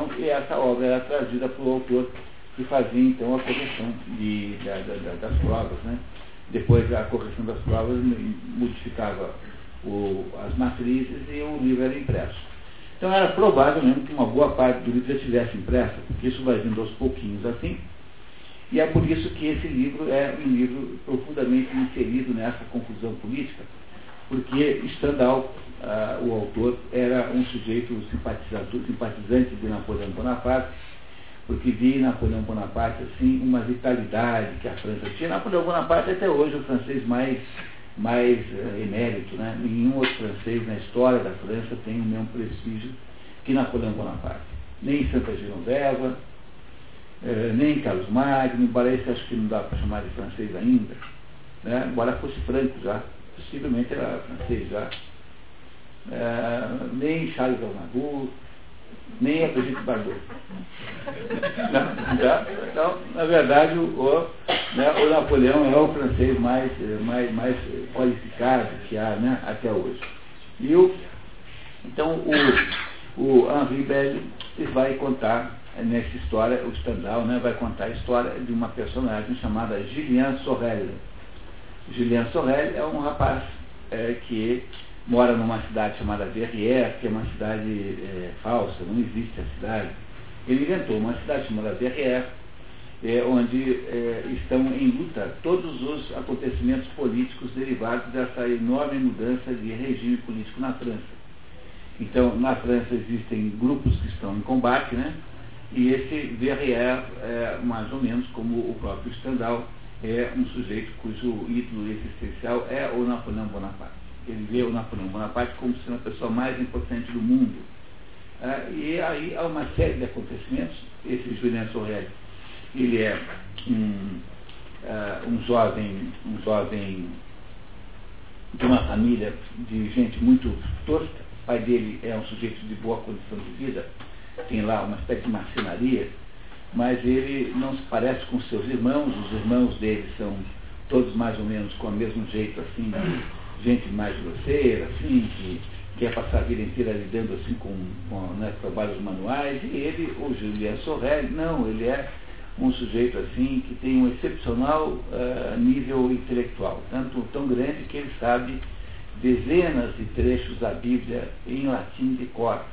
Então, e essa obra era trazida pelo autor que fazia então a correção de, da, da, das provas. Né? Depois a correção das provas modificava o, as matrizes e o livro era impresso. Então era provável mesmo que uma boa parte do livro já estivesse impressa, porque isso vai vindo aos pouquinhos assim. E é por isso que esse livro é um livro profundamente inserido nessa confusão política, porque Stendhal, uh, o autor, era um sujeito simpatizante de Napoleão Bonaparte, porque via em Napoleão Bonaparte assim, uma vitalidade que a França tinha. Napoleão Bonaparte até hoje é o francês mais mais uh, emérito, né? Nenhum outro francês na história da França tem o mesmo prestígio que Napoleão Bonaparte. Nem Santa Genoveva, uh, nem Carlos Magno, embora esse acho que não dá para chamar de francês ainda, né? embora fosse franco já, possivelmente era francês já. Uh, nem Charles Aznavour, nem a Brigitte Bardot. Então, na verdade, o, né, o, Napoleão é o francês mais, mais, mais qualificado que há né, até hoje. E o, então, o, o Henri Belle vai contar nessa história, o Stendhal né, vai contar a história de uma personagem chamada Julien Sorel. Julien Sorel é um rapaz é, que mora numa cidade chamada Verrières, que é uma cidade é, falsa, não existe a cidade. Ele inventou uma cidade chamada Verrières, é, onde é, estão em luta todos os acontecimentos políticos derivados dessa enorme mudança de regime político na França. Então, na França existem grupos que estão em combate, né? E esse Verrières é mais ou menos como o próprio Stendhal, é um sujeito cujo ídolo existencial é o Napoleão Bonaparte ele vê o Napoleão Bonaparte como sendo a pessoa mais importante do mundo. Ah, e aí há uma série de acontecimentos. Esse Julian Sorrel, ele é um, ah, um jovem, um jovem de uma família de gente muito tosca. O pai dele é um sujeito de boa condição de vida, tem lá uma espécie de marcenaria, mas ele não se parece com seus irmãos, os irmãos dele são todos mais ou menos com o mesmo jeito assim, gente mais grosseira, assim, que quer passar a vida inteira lidando assim com, com né, trabalhos manuais, e ele, o Julien Sorrel, não, ele é um sujeito assim que tem um excepcional uh, nível intelectual, tanto tão grande que ele sabe dezenas de trechos da Bíblia em latim de cor.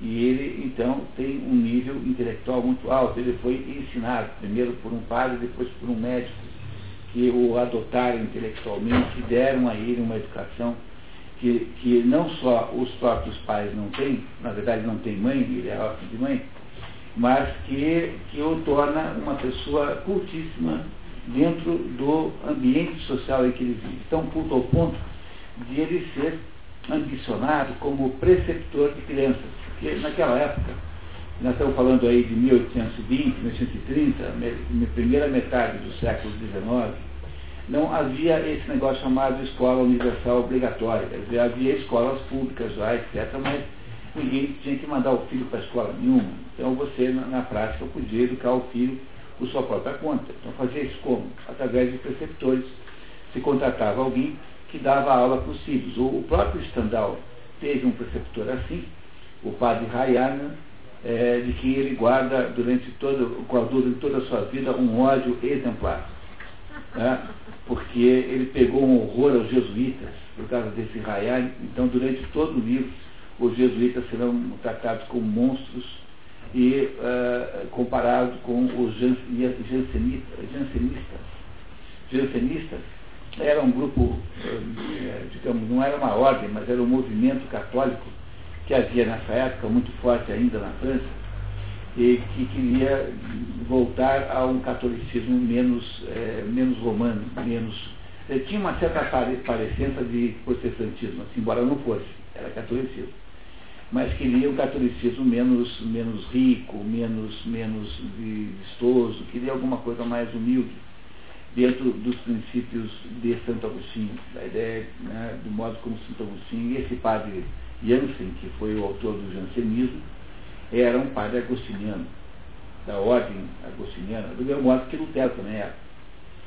E ele, então, tem um nível intelectual muito alto. Ele foi ensinado, primeiro por um padre, depois por um médico que o adotaram intelectualmente, deram a ele uma educação que, que não só os próprios pais não têm, na verdade não tem mãe, ele é órfão de mãe, mas que, que o torna uma pessoa cultíssima dentro do ambiente social em que ele vive. Tão culto ao ponto de ele ser ambicionado como preceptor de crianças. Porque naquela época, nós estamos falando aí de 1820, 1830, primeira metade do século XIX, não havia esse negócio chamado escola universal obrigatória. Quer dizer, havia escolas públicas já, etc., mas ninguém tinha que mandar o filho para a escola nenhuma. Então você, na, na, prática, podia educar o filho por sua própria conta. Então fazia isso como? Através de preceptores. Se contratava alguém que dava aula para os filhos. O, o próprio Stendhal teve um preceptor assim, o padre Rayana, é, de que ele guarda durante todo, durante toda a sua vida um ódio exemplar. Né? porque ele pegou um horror aos jesuítas por causa desse Rayane. Então, durante todo o livro, os jesuítas serão tratados como monstros e uh, comparados com os jansenistas. jansenistas. Jansenistas era um grupo, uh, digamos, não era uma ordem, mas era um movimento católico que havia nessa época, muito forte ainda na França, e que queria voltar a um catolicismo menos, é, menos romano, menos. É, tinha uma certa parecença de protestantismo, assim, embora não fosse, era catolicismo. Mas queria um catolicismo menos, menos rico, menos, menos vistoso, queria alguma coisa mais humilde, dentro dos princípios de Santo Agostinho, da ideia né, do modo como Santo Agostinho e esse padre Jansen, que foi o autor do jansenismo, era um padre agostiniano, da ordem agostiniana, do mesmo modo que Lutero também era.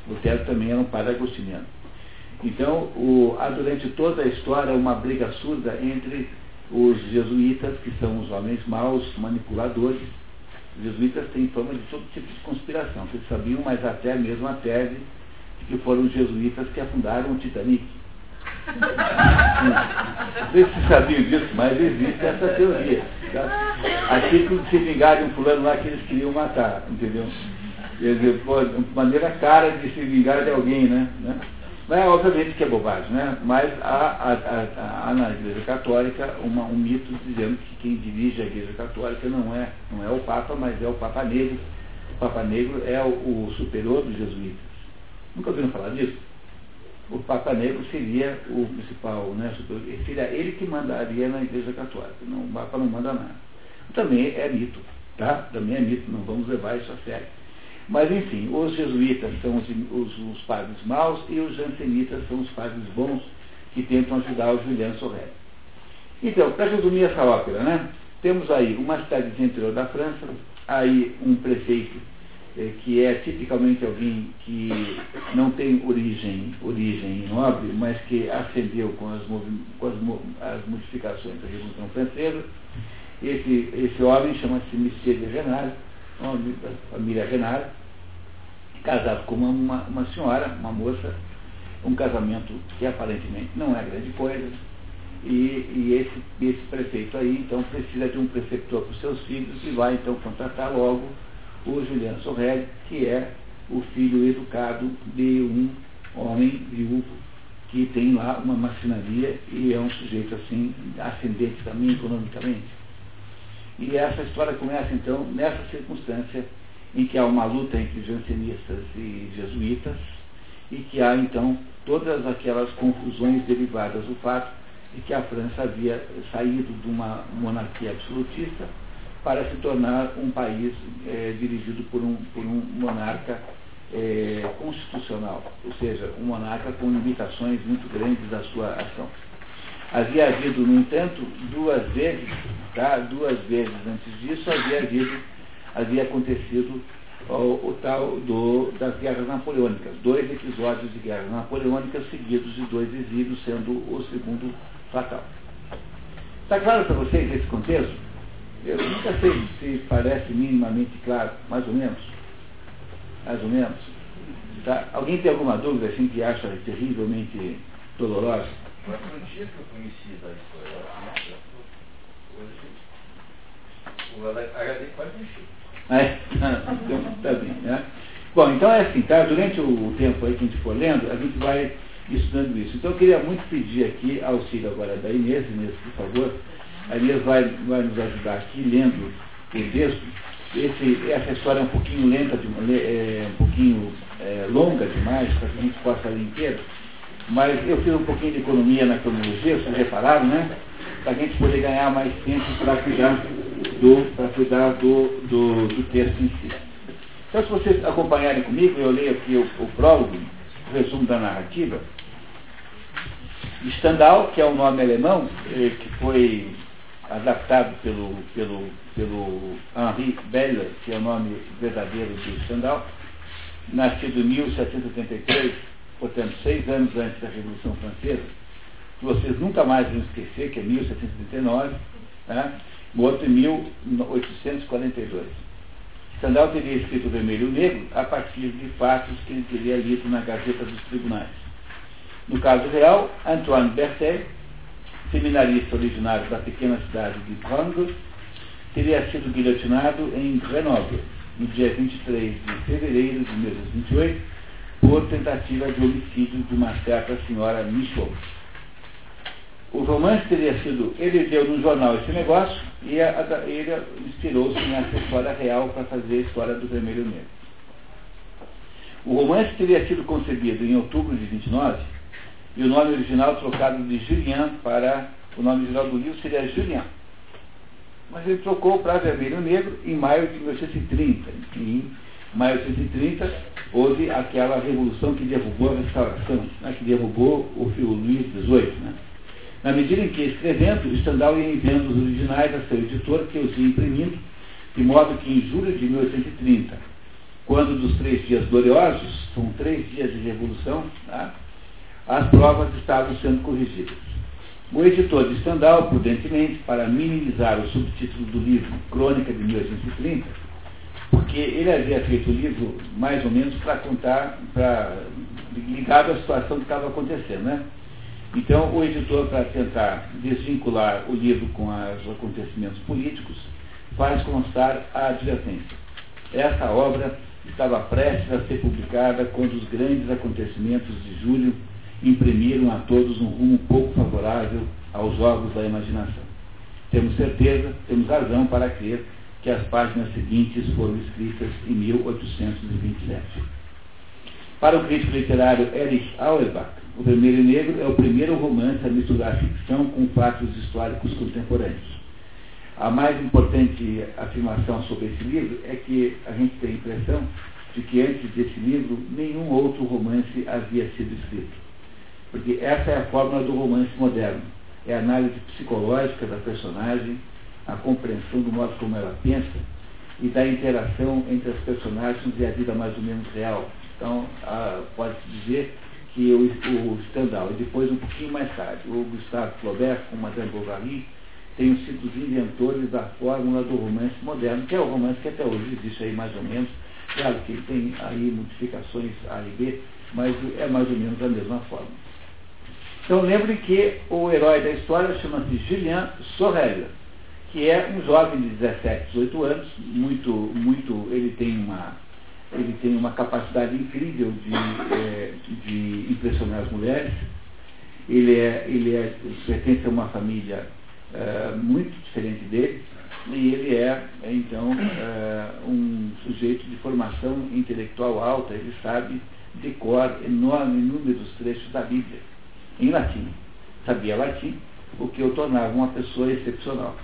Lutero também era um padre agostiniano. Então, o, há durante toda a história uma briga surda entre os jesuítas, que são os homens maus, manipuladores. Os jesuítas têm fama de todo tipo de conspiração. Vocês sabiam, mas até mesmo a tese que foram os jesuítas que afundaram o Titanic. Vocês sabiam disso, mas existe essa teoria. Tá? A título de se vingar de um fulano lá que eles queriam matar, entendeu? Quer dizer, maneira cara de se vingar de alguém, né? né? Mas, obviamente que é bobagem, né? Mas há na Igreja Católica uma, um mito dizendo que quem dirige a Igreja Católica não é, não é o Papa, mas é o Papa Negro. O Papa Negro é o, o superior dos jesuítas. Nunca ouviram falar disso? O Papa Negro seria o principal, né? Seria ele que mandaria na Igreja Católica. Não, o Papa não manda nada. Também é mito, tá? Também é mito, não vamos levar isso a sério. Mas, enfim, os jesuítas são os, os, os padres maus e os jansenitas são os padres bons que tentam ajudar o Julian Sorel. Então, para resumir essa ópera, né, temos aí uma cidade interior da França, aí um prefeito que é tipicamente alguém que não tem origem, origem nobre, mas que ascendeu com as, com as, as modificações da Revolução Francesa. Esse, esse homem chama-se Monsieur de Renard, nome da família Renard, casado com uma, uma, uma senhora, uma moça, um casamento que aparentemente não é grande coisa, e, e, esse, esse prefeito aí, então, precisa de um preceptor para os seus filhos e vai, então, contratar logo o Juliano Sorrelli, que é o filho educado de um homem viúvo que tem lá uma marcenaria e é um sujeito, assim, ascendente também economicamente. E essa história começa, então, nessa circunstância em que há uma luta entre jansenistas e jesuítas, e que há então todas aquelas confusões derivadas do fato de que a França havia saído de uma monarquia absolutista para se tornar um país é, dirigido por um, por um monarca é, constitucional, ou seja, um monarca com limitações muito grandes da sua ação. Havia havido, no entanto, duas vezes, tá? duas vezes antes disso, havia havido havia acontecido o, o tal do, das guerras napoleônicas, dois episódios de guerras napoleônicas seguidos de dois exílios, sendo o segundo fatal. Está claro para vocês esse contexto? Eu nunca sei se parece minimamente claro, mais ou menos. Mais ou menos. Tá? Alguém tem alguma dúvida assim que acha terrivelmente dolorosa? Mas no dia que eu conheci da história, o HD quase encheu. É, então, tá bem, né? Bom, então é assim, tá? Durante o tempo aí que a gente for lendo, a gente vai estudando isso. Então eu queria muito pedir aqui auxílio agora da Inês, Inês, por favor. Inês vai, vai nos ajudar aqui lendo o texto. Esse, essa história é um pouquinho lenta, de, é, um pouquinho é, longa demais para que a gente possa ler inteiro. Mas eu fiz um pouquinho de economia na cronologia, vocês repararam, né? Para a gente poder ganhar mais tempo para cuidar do, cuidar do, do, do, texto em si. Então, se vocês acompanharem comigo, eu leio aqui o, o prólogo, o resumo da narrativa. Stendhal, que é um nome alemão, eh, que foi adaptado pelo, pelo, pelo Henri Beller, que é o nome verdadeiro de Stendhal, nascido em 1783, portanto, seis anos antes da Revolução Francesa, que vocês nunca mais vão esquecer, que é 1739, né? morto em 1842. Stendhal teria escrito o Vermelho e o Negro a partir de fatos que ele teria lido na Gazeta dos Tribunais. No caso real, Antoine Berthet, seminarista originário da pequena cidade de Prangos, teria sido guilhotinado em Grenoble, no dia 23 de fevereiro de 1928, por tentativa de homicídio de uma certa senhora Michaud. O romance teria sido, ele deu no jornal esse negócio e a, a, ele inspirou-se nessa história real para fazer a história do Vermelho Negro. O romance teria sido concebido em outubro de 29 e o nome original trocado de Julien para o nome original do livro seria Julien. Mas ele trocou para Vermelho Negro em maio de 1930. Em maio de 1930 houve aquela revolução que derrubou a restauração, né, que derrubou o, o Luís XVIII. Né? Na medida em que, escrevendo, Stendhal ia enviando os originais a seu editor, que os ia imprimindo, de modo que em julho de 1830, quando dos três dias gloriosos, são três dias de revolução, tá? As provas estavam sendo corrigidas. O editor de Stendhal, prudentemente, para minimizar o subtítulo do livro Crônica de 1830, porque ele havia feito o livro mais ou menos para contar, pra, ligado à situação que estava acontecendo, né? Então, o editor, para tentar desvincular o livro com os acontecimentos políticos, faz constar a advertência. Essa obra estava prestes a ser publicada quando os grandes acontecimentos de julho imprimiram a todos um rumo pouco favorável aos jogos da imaginação. Temos certeza, temos razão para crer que as páginas seguintes foram escritas em 1827. Para o crítico literário Erich Auerbach, O Vermelho e Negro é o primeiro romance a misturar ficção com fatos históricos contemporâneos. A mais importante afirmação sobre esse livro é que a gente tem a impressão de que antes desse livro nenhum outro romance havia sido escrito. Porque essa é a fórmula do romance moderno. É a análise psicológica da personagem, a compreensão do modo como ela pensa e da interação entre as personagens e a vida mais ou menos real. Então, pode-se dizer que o, o Stendhal, e depois um pouquinho mais tarde, o Gustave Flaubert com Madame Bovary, tenham sido os inventores da fórmula do romance moderno, que é o romance que até hoje existe aí mais ou menos. Claro que ele tem aí modificações A e B, mas é mais ou menos a mesma forma. Então lembre que o herói da história chama-se Julien Sorel, que é um jovem de 17, 18 anos, muito, muito, ele tem uma, ele tem uma capacidade incrível de, é, de impressionar as mulheres. Ele, é, ele é, pertence a uma família é, muito diferente dele, e ele é, então, é, um sujeito de formação intelectual alta, ele sabe de cor enorme número dos trechos da Bíblia, em latim. Sabia latim, o que o tornava uma pessoa excepcional.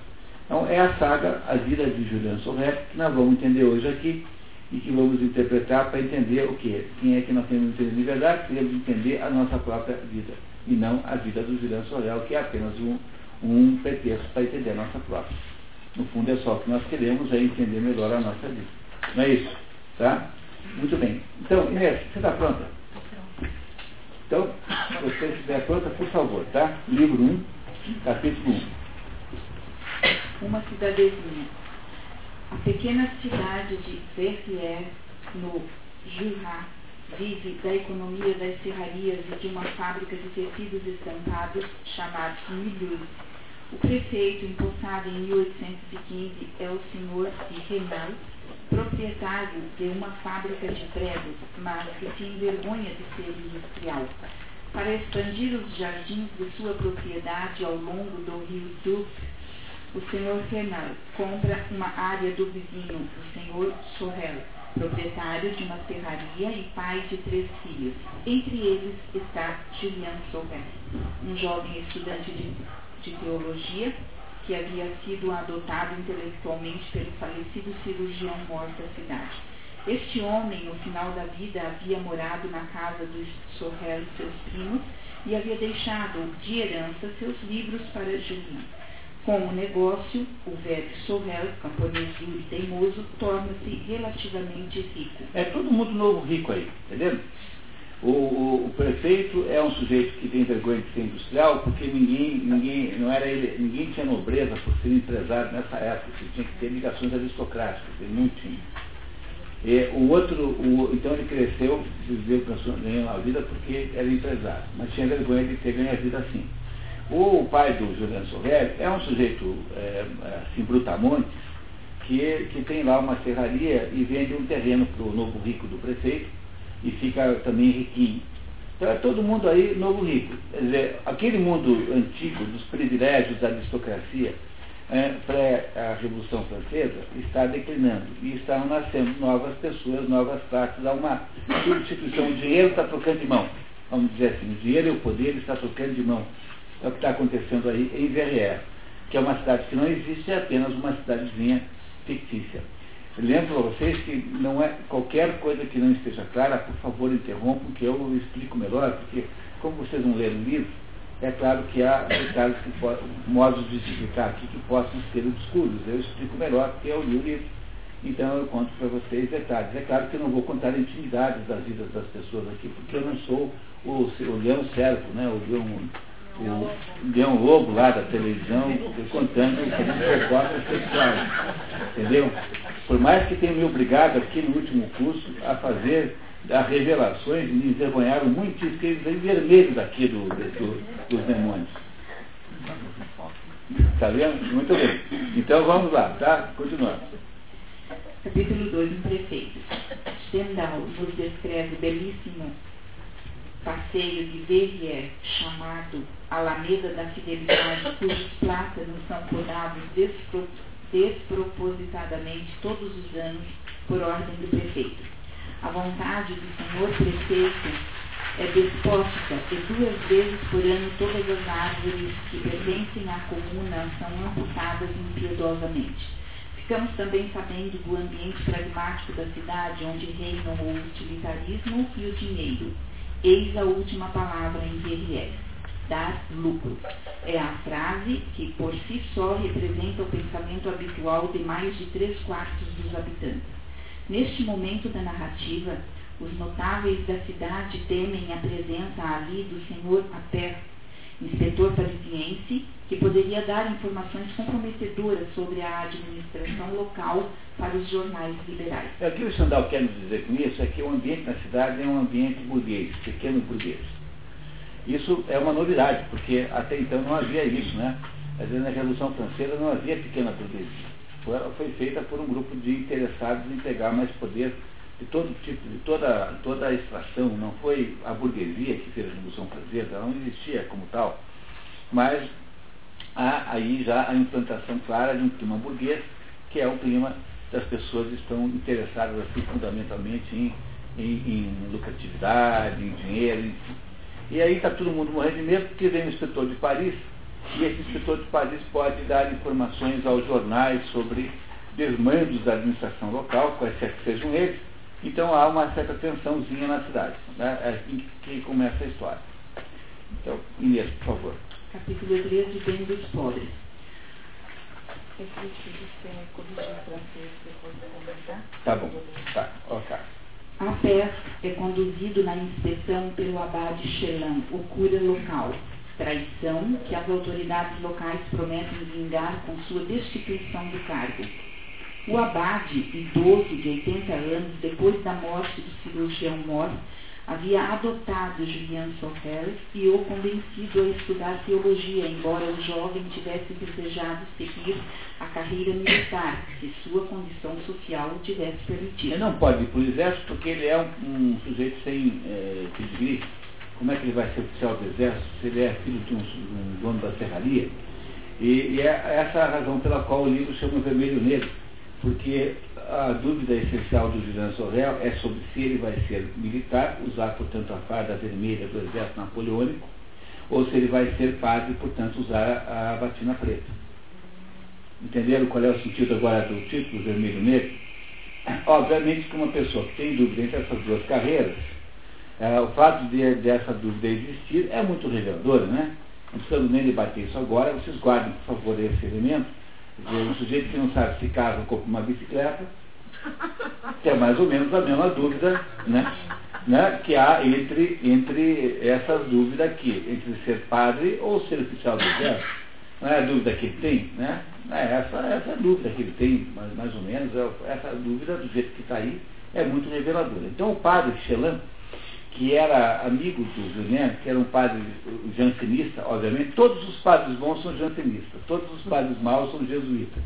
Então, é a saga A Vida de Julian Sorret, que nós vamos entender hoje aqui, e que vamos interpretar para entender o que? Quem é que nós temos de verdade? Queremos entender a nossa própria vida, e não a vida do Julian Sorel, que é apenas um, um pretexto para entender a nossa própria. No fundo é só o que nós queremos é entender melhor a nossa vida. Não é isso? Tá? Muito bem. Então, Inês, você está pronta? Então, se você estiver pronta, por favor, tá? Livro 1, capítulo 1. Uma cidadezinha. A pequena cidade de Verrières, no Jura, vive da economia das serrarias e de uma fábrica de tecidos estampados chamada Milhouse. O prefeito, empossado em 1815, é o senhor Renal, proprietário de uma fábrica de pregos, mas que se envergonha de ser industrial. Para expandir os jardins de sua propriedade ao longo do rio Dux, o senhor Renal compra uma área do vizinho, o senhor Sorrel, proprietário de uma serraria e pai de três filhos. Entre eles está Julian Sorrel, um jovem estudante de, de teologia que havia sido adotado intelectualmente pelo falecido cirurgião morto da cidade. Este homem, no final da vida, havia morado na casa dos Sorrel e seus primos e havia deixado de herança seus livros para Julian. Com o negócio, o velho Sorrel, camponês duro e teimoso, torna-se relativamente rico. É todo mundo novo rico aí, entendeu? O, o, o, prefeito é um sujeito que tem vergonha de ser industrial porque ninguém, ninguém, não era ele, ninguém tinha nobreza por ser empresário nessa época, você tinha que ter ligações aristocráticas, ele não tinha. E o outro, o, então ele cresceu, viveu, ganhou a vida porque era empresário, mas tinha vergonha de ter ganho a vida assim. O pai do Juliano Sorrelli é um sujeito é, assim, brutamontes, que, que tem lá uma serraria e vende um terreno para o novo rico do prefeito e fica também riquinho. Então é todo mundo aí novo rico. Quer dizer, aquele mundo antigo dos privilégios da aristocracia é, pré a Revolução Francesa está declinando e estão nascendo novas pessoas, novas classes, há uma substituição. O dinheiro está trocando de mão. Vamos dizer assim, o dinheiro e o poder está trocando de mão é o que está acontecendo aí em Verrières, que é uma cidade que não existe, é apenas uma cidadezinha fictícia. Lembro para vocês que não é qualquer coisa que não esteja clara, por favor interrompam, que eu explico melhor, porque como vocês não leram o livro, é claro que há detalhes que modos de explicar aqui que possam ser obscuros. Eu explico melhor porque eu li o livro. Então eu conto para vocês detalhes. É claro que eu não vou contar intimidades das vidas das pessoas aqui, porque eu não sou o, o leão servo, né? o leão o Leão Lobo lá da televisão contando que propostas sexuais. Entendeu? Por mais que tenha me obrigado aqui no último curso a fazer as revelações, me envergonharam muito, fiquei vermelho daqui do, do, dos demônios. Está vendo? Muito bem. Então vamos lá, tá? Continuando. Capítulo 2, um prefeito. Stendhal nos descreve belíssimo passeio de Verrier, chamado Alameda da Fidelidade, cujos plátanos são podados despro, despropositadamente todos os anos por ordem do prefeito. A vontade do senhor prefeito é despótica e duas vezes por ano todas as árvores que pertencem à comuna são amputadas impiedosamente. Ficamos também sabendo do ambiente pragmático da cidade, onde reinam o utilitarismo e o dinheiro Eis a última palavra em Verrier, dar lucro. É a frase que por si só representa o pensamento habitual de mais de três quartos dos habitantes. Neste momento da narrativa, os notáveis da cidade temem a presença ali do senhor Aper, inspetor parisiense, que poderia dar informações comprometedoras sobre a administração local para os jornais liberais. É, o que o Sandal quer nos dizer com isso é que o ambiente na cidade é um ambiente burguês, pequeno burguês. Isso é uma novidade, porque até então não havia isso, né? Às vezes na Revolução Francesa não havia pequena burguesia. Ela foi feita por um grupo de interessados em pegar mais poder de todo tipo, de toda, toda a extração. Não foi a burguesia que fez a Revolução Francesa, ela não existia como tal. Mas há aí já a implantação clara de um clima burguês, que é o clima das pessoas que estão interessadas assim, fundamentalmente em, em, em lucratividade, em dinheiro, enfim. E aí está todo mundo morrendo de medo porque vem o inspetor de Paris, e esse inspetor de Paris pode dar informações aos jornais sobre desmandos da administração local, quaisquer que sejam eles. Então há uma certa tensãozinha na cidade. Né? É assim que começa a história. Então, Inês, por favor capítulo 13, de Bem dos Pobres. Tá bom, tá, ok. A pé é conduzido na inspeção pelo abade Chelan, o cura local. Traição que as autoridades locais prometem vingar com sua destituição do cargo. O abade, idoso de 80 anos, depois da morte do cirurgião Mor, havia adotado Julian Sorel e o convencido a estudar teologia, embora o jovem tivesse desejado seguir a carreira militar, se sua condição social o tivesse permitido. Ele não pode ir para o exército porque ele é um, sujeito sem é, pedigree. Como é que ele vai ser oficial do exército se ele é filho de um, um dono da serraria? E, e, é essa a razão pela qual o livro chama Vermelho Negro, porque a dúvida essencial do Julian Sorel é sobre se ele vai ser militar, usar, portanto, a farda vermelha do exército napoleônico, ou se ele vai ser padre, portanto, usar a batina preta. Entenderam qual é o sentido agora do título vermelho negro? Obviamente que uma pessoa que tem dúvida entre essas duas carreiras, é, o fato de, dessa dúvida existir é muito revelador, né? Não precisamos nem debater isso agora, vocês guardem, por favor, esse elemento o sujeito que não sabe se casa ou compra uma bicicleta, que é mais ou menos a mesma dúvida né, né, que há entre, entre essas dúvidas aqui, entre ser padre ou ser oficial do exército. Não é a dúvida que ele tem, né? É essa, essa é dúvida que ele tem, mais, mais ou menos, é, essa dúvida do jeito que está aí é muito reveladora. Então o padre Chelan, que era amigo do Julien, que era um padre jansenista, obviamente, todos os padres bons são jansenistas, todos os padres maus são jesuítas.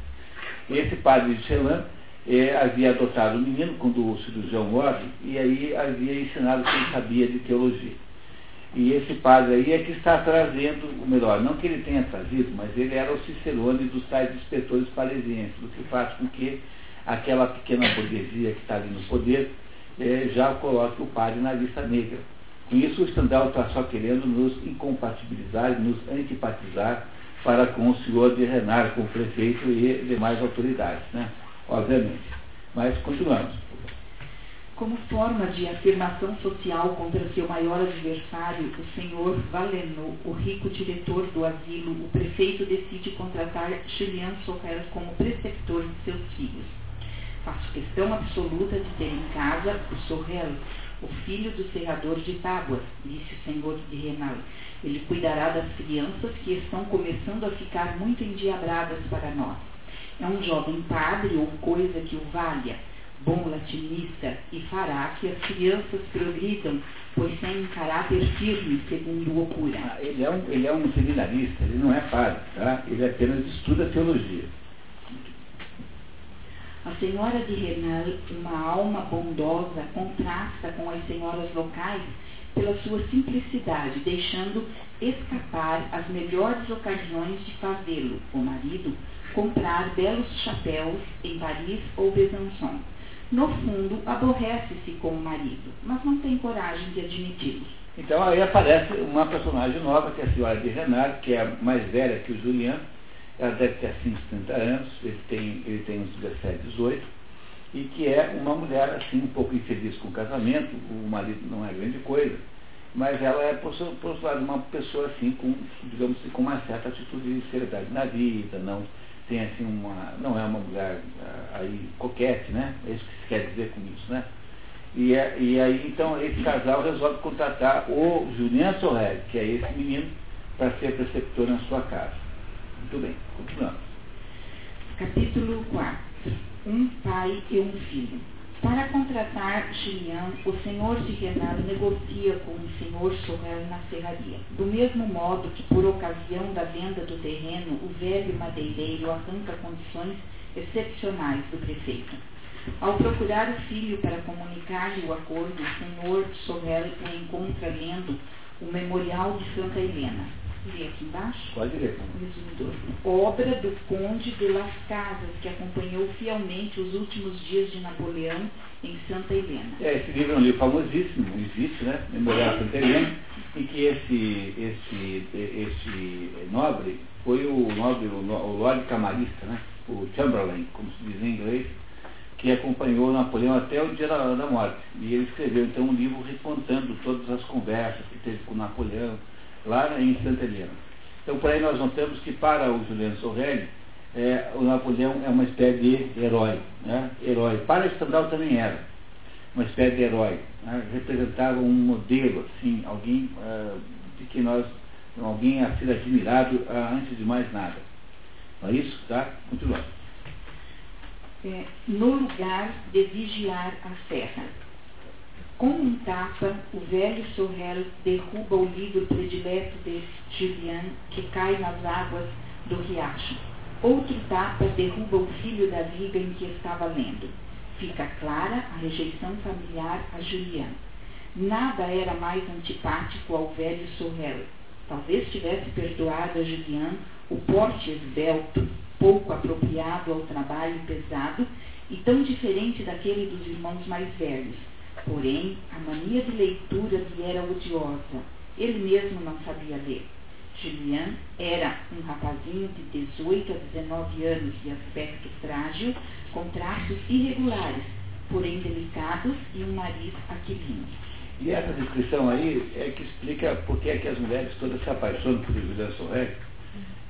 Esse padre de Chelan eh, havia adotado o menino quando o cirurgião morre, e aí havia ensinado que ele sabia de teologia. E esse padre aí é que está trazendo, o melhor, não que ele tenha trazido, mas ele era o cicerone dos tais inspetores parisienses, o que faz com que aquela pequena burguesia que está ali no poder já coloque o padre na lista negra. Com isso, o Stendhal está só querendo nos incompatibilizar, nos antipatizar para com o senhor de Renard, com o prefeito e demais autoridades, né? obviamente. Mas continuamos. Como forma de afirmação social contra seu maior adversário, o senhor Valenot, o rico diretor do asilo, o prefeito decide contratar Julian Sorel como preceptor de seus filhos faço questão absoluta de ter em casa o Sorrel, o filho do serrador de tábuas, disse o senhor de Renal. Ele cuidará das crianças que estão começando a ficar muito endiabradas para nós. É um jovem padre ou coisa que o valha, bom latinista, e fará que as crianças progridam, pois tem um caráter firme, segundo o Ocura. Ah, ele, é um, ele é um seminarista, ele não é padre, tá? ele apenas estuda teologia. A senhora de Renal, uma alma bondosa, contrasta com as senhoras locais pela sua simplicidade, deixando escapar as melhores ocasiões de fazê-lo, o marido, comprar belos chapéus em Paris ou Besançon. No fundo, aborrece-se com o marido, mas não tem coragem de admiti-lo. Então aí aparece uma personagem nova, que é a senhora de Renard, que é mais velha que o Julian, ela deve ter assim uns 30 anos, ele tem, ele tem uns 17, 18, e que é uma mulher assim um pouco infeliz com o casamento, o marido não é grande coisa, mas ela é, por, lado, uma pessoa assim, com, digamos assim, com uma certa atitude de seriedade na vida, não tem assim uma. não é uma mulher ah, aí coquete, né? É isso que se quer dizer com isso, né? E, é, e aí então esse casal resolve contratar o Julien Sorrel, que é esse menino, para ser preceptor na sua casa. Muito bem, continuamos. Capítulo 4. Um pai e um filho. Para contratar Julian, o senhor de Renal negocia com o senhor Sorrel na serraria. Do mesmo modo que, por ocasião da venda do terreno, o velho madeireiro arranca condições excepcionais do prefeito. Ao procurar o filho para comunicar-lhe o acordo, o senhor Sorrel o encontra lendo o Memorial de Santa Helena ler aqui embaixo? Pode ler. Resumidor. Obra do Conde de Las Casas, que acompanhou fielmente os últimos dias de Napoleão em Santa Helena. É, esse livro é um livro famosíssimo, existe, né? Memorial Santa Helena, em que esse, esse, esse nobre foi o nobre, o Lord Camarista, né? O Chamberlain, como se diz em inglês, que acompanhou Napoleão até o dia da, da morte. E ele escreveu então um livro recontando todas as conversas que teve com Napoleão, lá em Santa Helena. Então, por aí nós notamos que para o Juliano Sorrelli, é, o Napoleão é uma espécie de herói. Né? herói. Para Estandal também era uma espécie de herói. Né? Representava um modelo, assim, alguém uh, de que nós, alguém a ser admirado uh, antes de mais nada. Não é isso? Tá? Continuando. É, no lugar de vigiar a serra. Com um tapa, o velho Sorrel derruba o livro predileto de Julian, que cai nas águas do riacho. Outro tapa derruba o filho da viga em que estava lendo. Fica clara a rejeição familiar a Julian. Nada era mais antipático ao velho Sorrel. Talvez tivesse perdoado a Julian o porte esbelto, pouco apropriado ao trabalho pesado e tão diferente daquele dos irmãos mais velhos Porém, a mania de leitura lhe era odiosa. Ele mesmo não sabia ler. Julian era um rapazinho de 18 a 19 anos de aspecto frágil, com traços irregulares, porém delicados e um nariz aquilino. E essa descrição aí é que explica por que é que as mulheres todas se apaixonam por Julian Sorrel.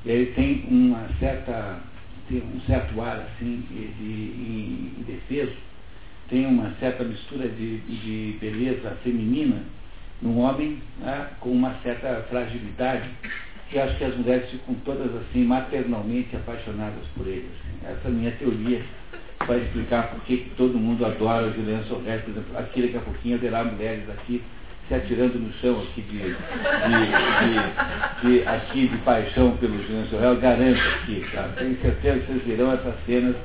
E ele tem uma certa, tem um certo ar assim de, de, de defeso tem uma certa mistura de, de beleza feminina num homem né, com uma certa fragilidade, que acho que as mulheres ficam todas assim maternalmente apaixonadas por ele. Assim. Essa é a minha teoria para explicar por que todo mundo adora o Juliano Sorrel, por exemplo, aqui daqui a pouquinho haverá mulheres aqui se atirando no chão aqui de, de, de, de aqui de paixão pelo Juliano Sorrel, garanto aqui, tá? Tenho certeza que vocês verão essas cenas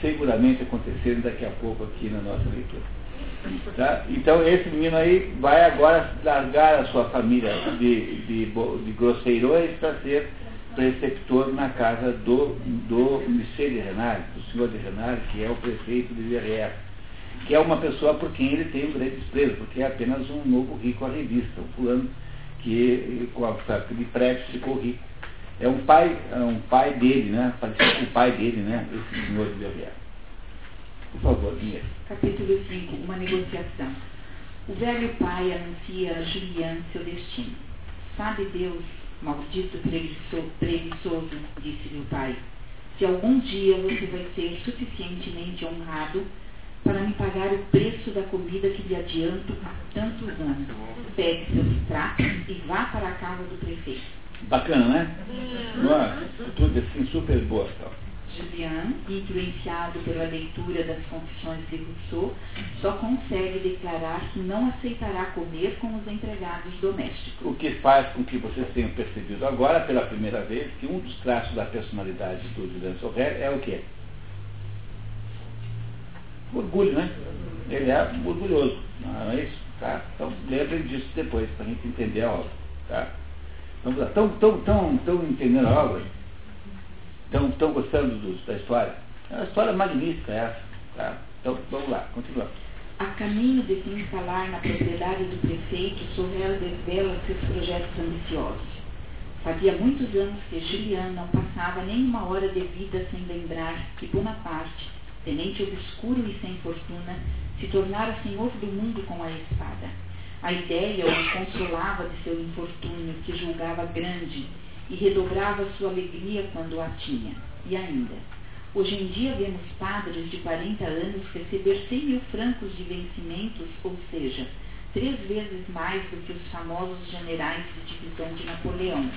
seguramente acontecerem daqui a pouco aqui na nossa leitura. Tá? Então esse menino aí vai agora largar a sua família de, de, de grosseirões para ser preceptor na casa do, do Monsieur de Renard, do senhor de Renard, que é o prefeito de Verrières, que é uma pessoa por quem ele tem um grande desprezo, porque é apenas um novo rico à revista, um fulano que com a de prédio ficou rico é um pai, é um pai dele, né? Com o pai dele, né? Esse senhor de Belvier. Por favor, Inês. Capítulo 5, uma negociação. O velho pai anuncia a Julian seu destino. Sabe Deus, maldito preguiçoso, disse-lhe o pai, se algum dia você vai ser suficientemente honrado para me pagar o preço da comida que lhe adianto há tantos anos. Pegue seus trapos e vá para a casa do prefeito. Bacana, né? Tudo assim super boa. Então. Julian, influenciado pela leitura das confissões de Rousseau, só consegue declarar que não aceitará comer com os empregados domésticos. O que faz com que vocês tenham percebido agora, pela primeira vez, que um dos traços da personalidade do Julian Sorrel é o quê? Orgulho, né? Ele é orgulhoso, não é isso? Tá? Então lembrem disso depois, para a gente entender a obra. Tá? Vamos lá. Estão tão, tão, tão entendendo a obra? Estão gostando do, da história? É uma história magnífica essa. Tá? Então vamos lá, continuamos. A caminho de se instalar na propriedade do prefeito, Sorrel desvela seus projetos ambiciosos. Fazia muitos anos que Julian não passava nem uma hora de vida sem lembrar que Bonaparte, tenente obscuro e sem fortuna, se tornara senhor do mundo com a espada. A ideia o consolava de seu infortúnio, que julgava grande, e redobrava sua alegria quando a tinha. E ainda, hoje em dia vemos padres de 40 anos receber 100 mil francos de vencimentos, ou seja, três vezes mais do que os famosos generais de divisão de Napoleão.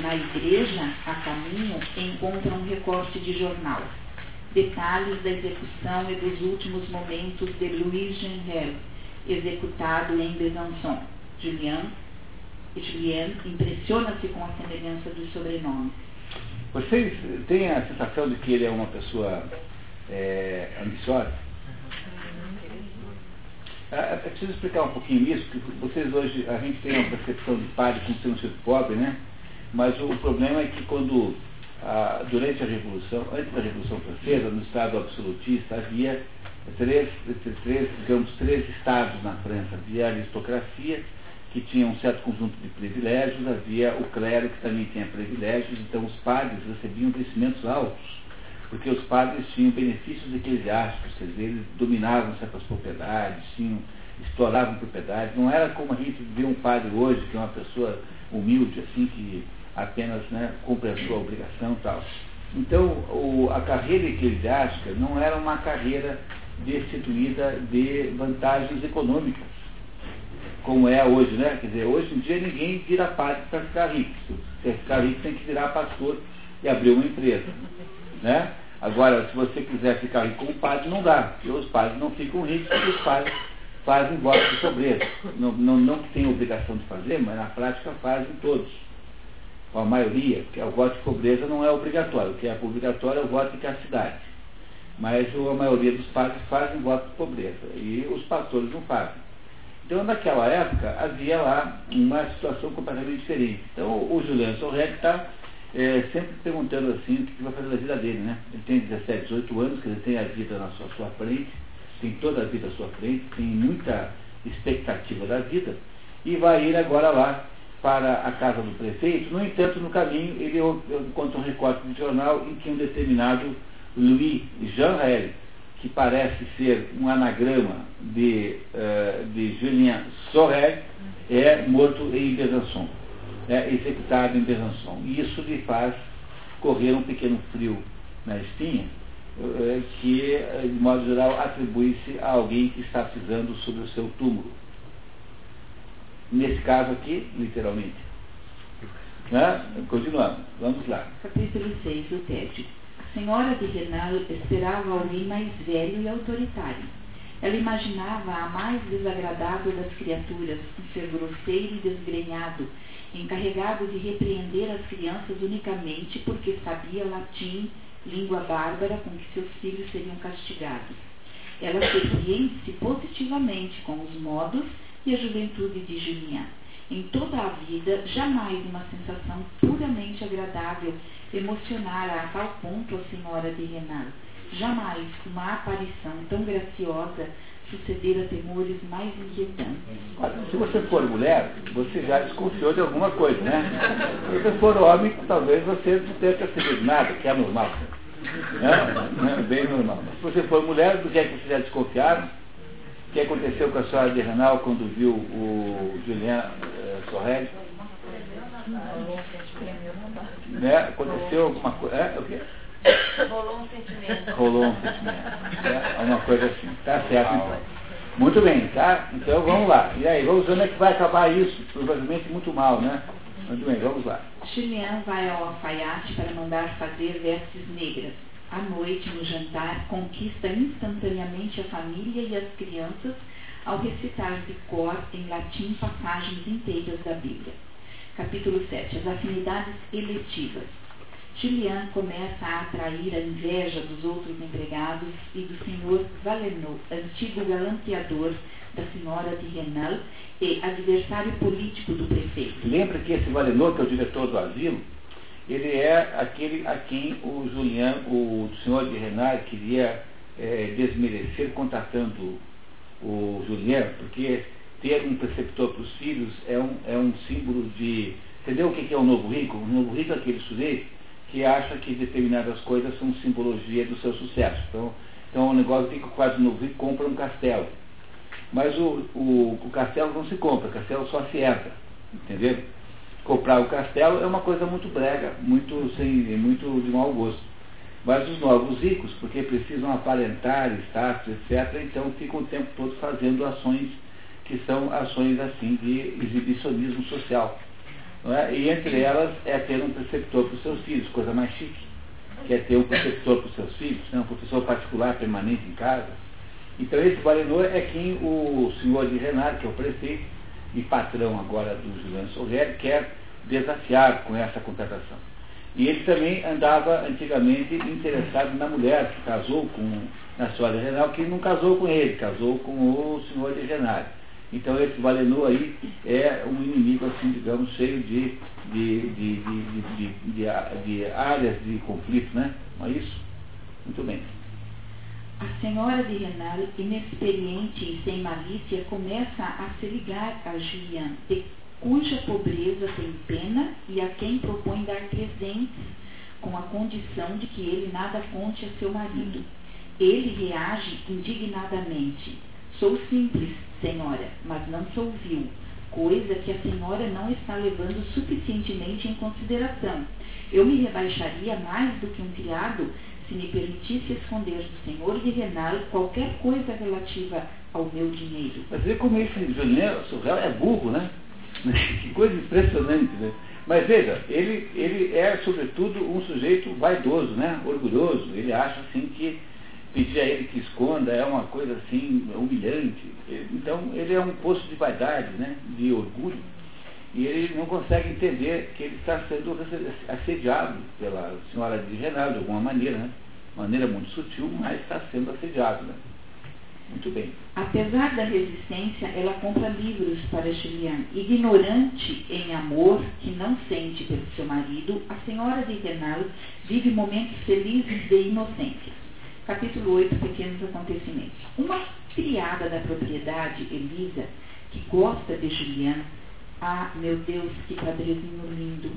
Na igreja, a caminho, encontra um recorte de jornal. Detalhes da execução e dos últimos momentos de Louis Genrel, executado em Besançon. Julian, Julien impressiona-se com a semelhança dos sobrenomes. Vocês têm a sensação de que ele é uma pessoa é, ambiciosa? É, é preciso explicar um pouquinho isso, porque vocês hoje, a gente tem uma percepção de padre como sendo sido pobre, né? Mas o, problema é que quando, ah, durante a Revolução, antes da Revolução Francesa, no Estado absolutista, havia três, três, digamos, três estados na França. Havia a aristocracia, que tinha um certo conjunto de privilégios, havia o clero que também tinha privilégios, então os padres recebiam crescimentos altos, porque os padres tinham benefícios eclesiásticos, quer dizer, eles dominavam certas propriedades, tinham, exploravam propriedades, não era como a gente vê um padre hoje, que é uma pessoa humilde, assim, que apenas né, cumpre a sua obrigação e tal. Então, o, a carreira eclesiástica não era uma carreira destituída de vantagens econômicas, como é hoje, né? Quer dizer, hoje em dia ninguém vira padre para ficar rico. Se ficar rico tem que virar pastor e abrir uma empresa. Né? Agora, se você quiser ficar rico como padre, não dá, porque os padres não ficam ricos porque os padres fazem voto de pobreza. Não, não, não que tenham obrigação de fazer, mas na prática fazem todos. a maioria, porque o voto de pobreza não é obrigatório. O que é obrigatório é o voto de castidade. Mas a maioria dos padres fazem voto de pobreza. E os pastores não fazem. Então, naquela época, havia lá uma situação completamente diferente. Então, o Juliano Sorreg está é, sempre perguntando assim o que vai fazer da vida dele, né? Ele tem 17, 18 anos, que ele tem a vida na sua, sua frente, tem toda a vida à sua frente, tem muita expectativa da vida, e vai ir agora lá para a casa do prefeito. No entanto, no caminho, ele encontra um recorte de jornal em que um determinado Louis Jean Hell, que parece ser um anagrama de, uh, de Julien Sorel, é morto em Besançon, é executado em Besançon. E isso lhe faz correr um pequeno frio na espinha, uh, que, de modo geral, atribui-se a alguém que está pisando sobre o seu túmulo. Nesse caso aqui, literalmente. Né? Continuando, vamos lá. Capítulo 6 do TED senhora de Renal esperava alguém mais velho e autoritário. Ela imaginava a mais desagradável das criaturas, um ser grosseiro e desgrenhado, encarregado de repreender as crianças unicamente porque sabia latim, língua bárbara com que seus filhos seriam castigados. Ela surpreende-se positivamente com os modos e a juventude de Julian. Em toda a vida, jamais uma sensação puramente agradável emocionara a tal ponto a senhora de Renan. Jamais uma aparição tão graciosa sucedera temores mais inquietantes. Se você for mulher, você já desconfiou de alguma coisa, né? Se você for homem, talvez você não tenha percebido nada, que é normal. Né? É bem normal. Mas se você for mulher, do que é que você já desconfiaram? O que aconteceu com a senhora de Renal quando viu o Julian eh, Sorrelli? Né? Aconteceu alguma coisa. É? O quê? Rolou um sentimento. Rolou um sentimento. É uma coisa assim. Tá certo então. Muito bem, tá? Então vamos lá. E aí, vamos ver onde é que vai acabar isso. Provavelmente muito mal, né? Muito bem, vamos lá. Julian vai ao alfaiate para mandar fazer vestes negras. À noite, no jantar, conquista instantaneamente a família e as crianças ao recitar de cor em latim passagens inteiras da Bíblia. Capítulo 7. As afinidades eletivas. Julian começa a atrair a inveja dos outros empregados e do senhor Valenot, antigo galanteador da senhora de Renal e adversário político do prefeito. Lembra que esse Valenot, que é o diretor do asilo, ele é aquele a quem o Julian, o senhor de Renal, queria é, desmerecer contratando o Julian, porque ter um preceptor para os filhos é um, é um símbolo de. Entendeu o que é o novo rico? O novo rico é aquele sujeito que acha que determinadas coisas são simbologia do seu sucesso. Então, então o negócio fica quase novo rico compra um castelo. Mas o, o, o castelo não se compra, o castelo só se herda. Entendeu? Comprar o castelo é uma coisa muito brega, muito, sem, muito de mau gosto. Mas os novos ricos, porque precisam aparentar status, etc., então ficam o tempo todo fazendo ações que são ações assim de exibicionismo social. É? E entre elas é ter um preceptor para os seus filhos, coisa mais chique, que é ter um preceptor para os seus filhos, né? um professor particular permanente em casa. Então esse valedor é quem o senhor de Renato, que é o prefeito e patrão agora do Juliano Sorrelli, quer desafiar com essa contratação. E ele também andava antigamente interessado na mulher que casou com na senhora Renal, que não casou com ele, casou com o senhor de Renato. Então esse Valenor aí é um inimigo, assim, digamos, cheio de, de, de, de, de áreas de conflito, né? Não é isso? Muito bem. A senhora de Renal, inexperiente e sem malícia, começa a se ligar a Julian, de cuja pobreza tem pena e a quem propõe dar presentes, com a condição de que ele nada conte a seu marido. Ele reage indignadamente. Sou simples, senhora, mas não sou vil, coisa que a senhora não está levando suficientemente em consideração. Eu me rebaixaria mais do que um criado se me permitisse esconder do senhor de Renal qualquer coisa relativa ao meu dinheiro. Mas vê como esse Juliano Surreal é burro, né? que coisa impressionante, né? Mas veja, ele, ele é, sobretudo, um sujeito vaidoso, né? orgulhoso. Ele acha assim que pedir a ele que esconda é uma coisa assim humilhante. Então ele é um poço de vaidade, né, de orgulho, e ele não consegue entender que ele está sendo assediado pela senhora de Renal, de alguma maneira, né? maneira muito sutil, mas está sendo assediado. Né? Muito bem. Apesar da resistência, ela compra livros para Julian. Ignorante em amor que não sente pelo seu marido, a senhora de Renal vive momentos felizes de inocência. Capítulo 8, Pequenos Acontecimentos. Uma criada da propriedade, Elisa, que gosta de Juliana, ah, meu Deus, que padrezinho lindo,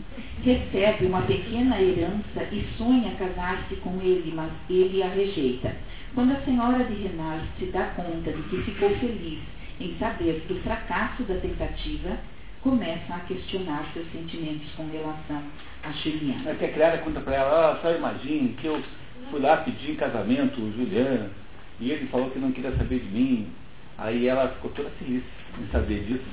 recebe uma pequena herança e sonha casar-se com ele, mas ele a rejeita. Quando a senhora de Renard se dá conta de que ficou feliz em saber do fracasso da tentativa, começa a questionar seus sentimentos com relação a Juliana. Até a criada conta para ela, ah, só imagine que eu fui lá pedir casamento o Juliano, e ele falou que não queria saber de mim. Aí ela ficou toda feliz em saber disso.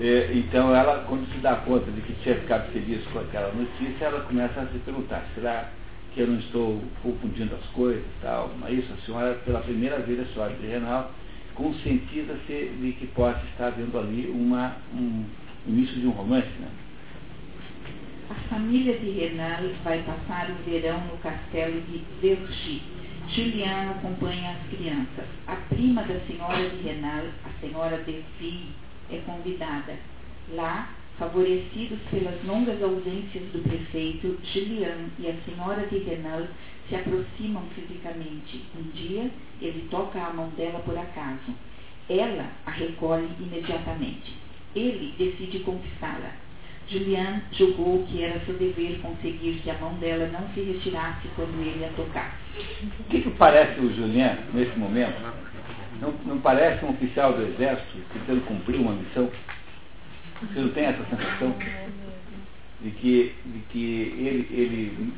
É, então ela, quando se dá conta de que tinha ficado feliz com aquela notícia, ela começa a se perguntar, será que eu não estou confundindo as coisas tal? Mas isso, a senhora, pela primeira vez a senhora de Renal, conscientiza-se de que possa estar havendo ali uma, um início de um romance, né? A família de Renal vai passar o verão no castelo de Vergy. Juliana acompanha as crianças. A prima da senhora de Renal, a senhora Delphi, é convidada. Lá, favorecidos pelas longas ausências do prefeito, Julian e a senhora de Renal se aproximam fisicamente. Um dia, ele toca a mão dela por acaso. Ela a recolhe imediatamente. Ele decide conquistá-la. Julian julgou que era seu dever conseguir que a mão dela não se retirasse quando ele a tocasse. O que, que parece o Julian nesse momento? Não, não parece um oficial do exército tentando cumprir uma missão? Você não tem essa sensação? de que, de que ele, ele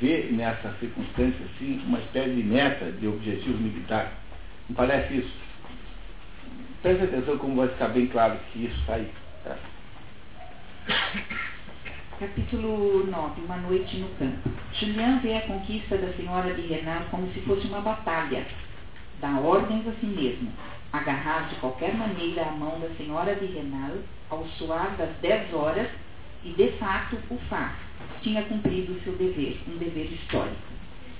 vê nessa circunstância assim, uma espécie de meta, de objetivo militar. Não parece isso? Preste atenção como vai ficar bem claro que isso está aí. Tá? Capítulo 9, Uma Noite no Campo. Julian vê a conquista da senhora de Renal como se fosse uma batalha. Dá ordens a si mesmo. Agarrar de qualquer maneira a mão da senhora de Renal ao soar das dez horas e de fato o faz. Tinha cumprido o seu dever, um dever histórico.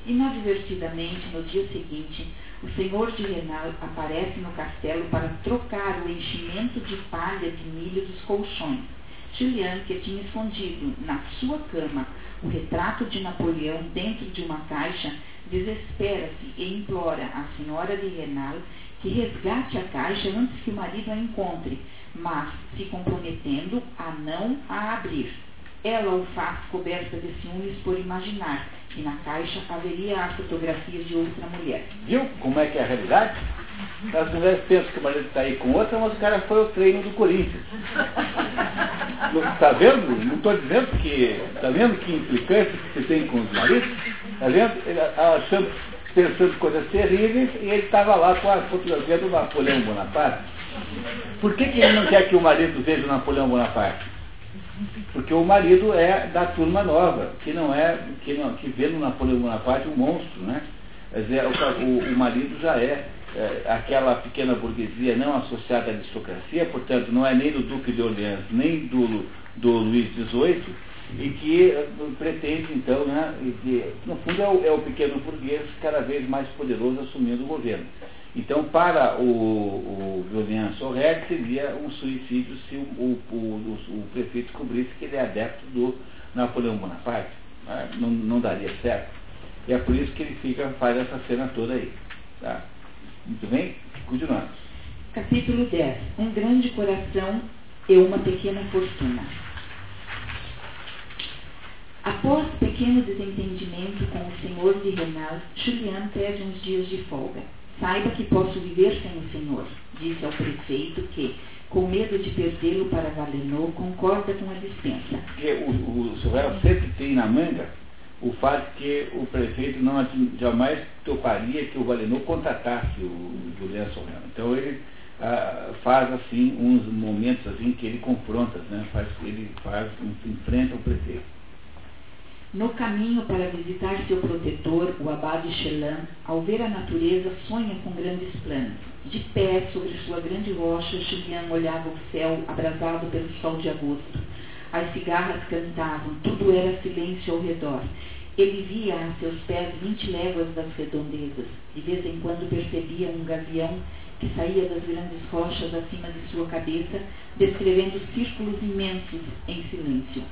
Inadvertidamente, no dia seguinte, o senhor de Renal aparece no castelo para trocar o enchimento de palha de milho dos colchões. Julian, que tinha escondido na sua cama o retrato de Napoleão dentro de uma caixa, desespera-se e implora à senhora de Renal que resgate a caixa antes que o marido a encontre, mas se comprometendo a não a abrir. Ela o faz coberta de ciúmes por imaginar que na caixa haveria a fotografia de outra mulher. Viu como é que é a realidade? As mulheres pensam que o marido está aí com outra, mas o cara foi ao treino do Corinthians. Está vendo? Não estou dizendo que. Está vendo que implicância que você tem com os maridos? Está vendo? Ele achando, pensando coisas terríveis e ele estava lá com a fotografia do Napoleão Bonaparte. Por que, que ele não quer que o marido veja o Napoleão Bonaparte? Porque o marido é da turma nova, que não é, que, não, que vê no Napoleão Bonaparte um monstro, né? Quer dizer, o, o, o marido já é, é, aquela pequena burguesia não associada à aristocracia, portanto não é nem do Duque de Orleans, nem do, do Luís XVIII, e que eh, pretende então, né, que, no fundo é o, é o pequeno burguês cada vez mais poderoso assumindo o governo. Então, para o, o Julian Sorret, seria um suicídio se o, o, o, o, prefeito descobrisse que ele é adepto do Napoleão Bonaparte. Né? Não, não daria certo. E é por isso que ele fica, faz essa cena toda aí. Tá? Muito bem? Continuamos. Capítulo 10. Um grande coração e uma pequena fortuna. Após pequeno desentendimento com o senhor de Renal, Julian pede uns dias de folga. Saiba que posso viver sem o Senhor, disse ao prefeito que, com medo de perdê-lo para Valenor, concorda com a dispensa. Porque o, o Sorrel sempre tem na manga o fato que o prefeito não jamais toparia que o Valenor contratasse o Juliano Sorrel. Então ele ah, faz assim uns momentos assim que ele confronta, né? faz, ele faz, enfrenta o prefeito. No caminho para visitar seu protetor, o abade Chelan, ao ver a natureza, sonha com grandes planos. De pé sobre sua grande rocha, Julian olhava o céu abrasado pelo sol de agosto. As cigarras cantavam, tudo era silêncio ao redor. Ele via a seus pés vinte léguas das redondezas. De vez em quando percebia um gavião que saía das grandes rochas acima de sua cabeça, descrevendo círculos imensos em silêncio.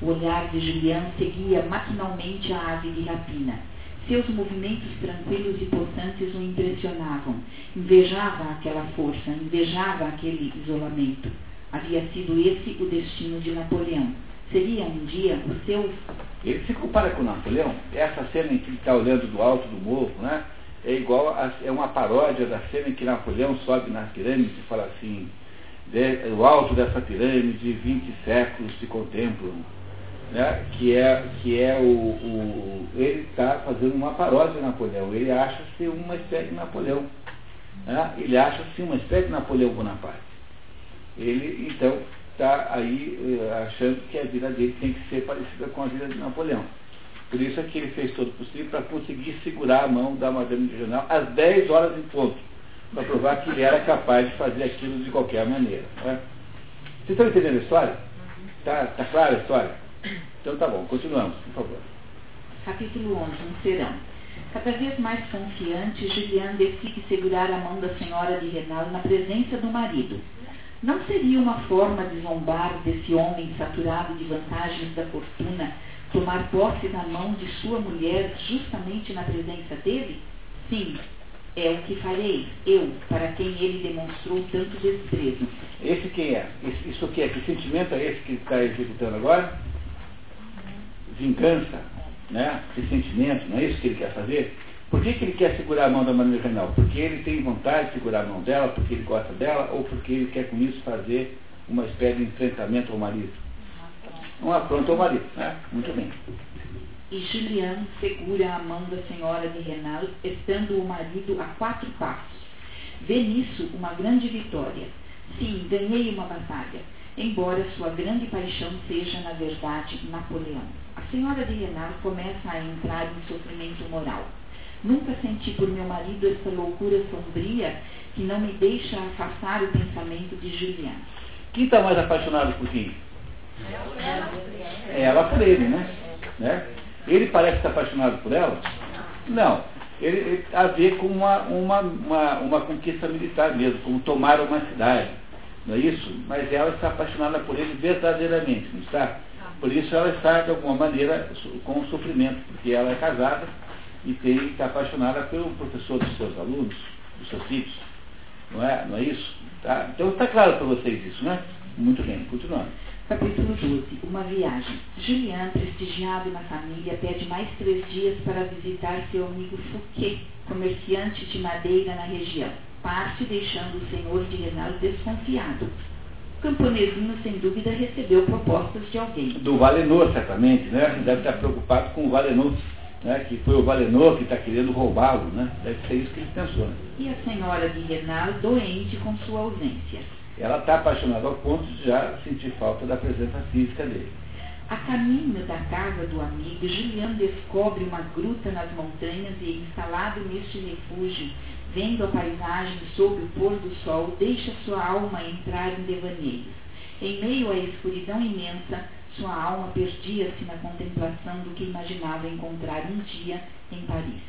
O olhar de Julian seguia maquinalmente a ave de rapina. Seus movimentos tranquilos e possantes o impressionavam. Invejava aquela força, invejava aquele isolamento. Havia sido esse o destino de Napoleão. Seria um dia o seu. Ele se compara com Napoleão. Essa cena em que ele está olhando do alto do morro, né? É igual a, é uma paródia da cena em que Napoleão sobe na pirâmide e fala assim: de, o alto dessa pirâmide, 20 séculos se contemplam né, que é, que é o, o ele está fazendo uma paródia de Napoleão. Ele acha-se uma espécie de Napoleão. Né? Ele acha-se uma espécie de Napoleão Bonaparte. Ele, então, está aí eh, achando que a vida dele tem que ser parecida com a vida de Napoleão. Por isso é que ele fez todo o possível para conseguir segurar a mão da Madame de Jornal às 10 horas em ponto, para provar que ele era capaz de fazer aquilo de qualquer maneira. Né? Vocês estão entendendo a história? Está tá clara a história? Então tá bom, continuamos, por favor. Capítulo 11, um serão. Cada vez mais confiante, Julian decide segurar a mão da senhora de Renal na presença do marido. Não seria uma forma de zombar desse homem saturado de vantagens da fortuna tomar posse da mão de sua mulher justamente na presença dele? Sim, é o que farei, eu, para quem ele demonstrou tanto desprezo. Esse quem é? Isso que é? Que sentimento é esse que está executando agora? vingança, né? ressentimento, não é isso que ele quer fazer? Por que, que ele quer segurar a mão da Maria Renal? Porque ele tem vontade de segurar a mão dela, porque ele gosta dela, ou porque ele quer com isso fazer uma espécie de enfrentamento ao marido? uma afronta ao marido. Né? Muito bem. E Julian segura a mão da senhora de Renal, estando o marido a quatro passos. Vê nisso uma grande vitória. Sim, ganhei uma batalha, embora sua grande paixão seja, na verdade, Napoleão. A senhora de Renal começa a entrar em sofrimento moral. Nunca senti por meu marido essa loucura sombria que não me deixa afastar o pensamento de Julian. Quem está mais apaixonado por quem? É ela por ele, né? né? Ele parece estar apaixonado por ela? Não. Ele, ele a ver com uma, uma, uma, uma conquista militar mesmo, como tomar uma cidade. Não é isso? Mas ela está apaixonada por ele verdadeiramente, não está? Por isso ela está, de alguma maneira, com sofrimento, porque ela é casada e tem, está apaixonada pelo professor dos seus alunos, dos seus filhos. Não é, não é isso? Tá? Então está claro para vocês isso, né? Muito bem, continuando. Capítulo 12. Uma viagem. Julian, prestigiado na família, pede mais três dias para visitar seu amigo Fouquet, comerciante de madeira na região. Parte deixando o senhor de Renal desconfiado. O camponesinho, sem dúvida, recebeu propostas de alguém. Do Valenor, certamente, né? Deve estar preocupado com o Valenor né, que foi o Valenor que está querendo roubá-lo, né? Deve ser isso que ele pensou. Né? E a senhora de Renal doente com sua ausência. Ela está apaixonada ao ponto de já sentir falta da presença física dele. A caminho da casa do amigo, Julian descobre uma gruta nas montanhas e, instalado neste refúgio, vendo a paisagem sob o pôr do sol, deixa sua alma entrar em devaneios. Em meio à escuridão imensa, sua alma perdia-se na contemplação do que imaginava encontrar um dia em Paris.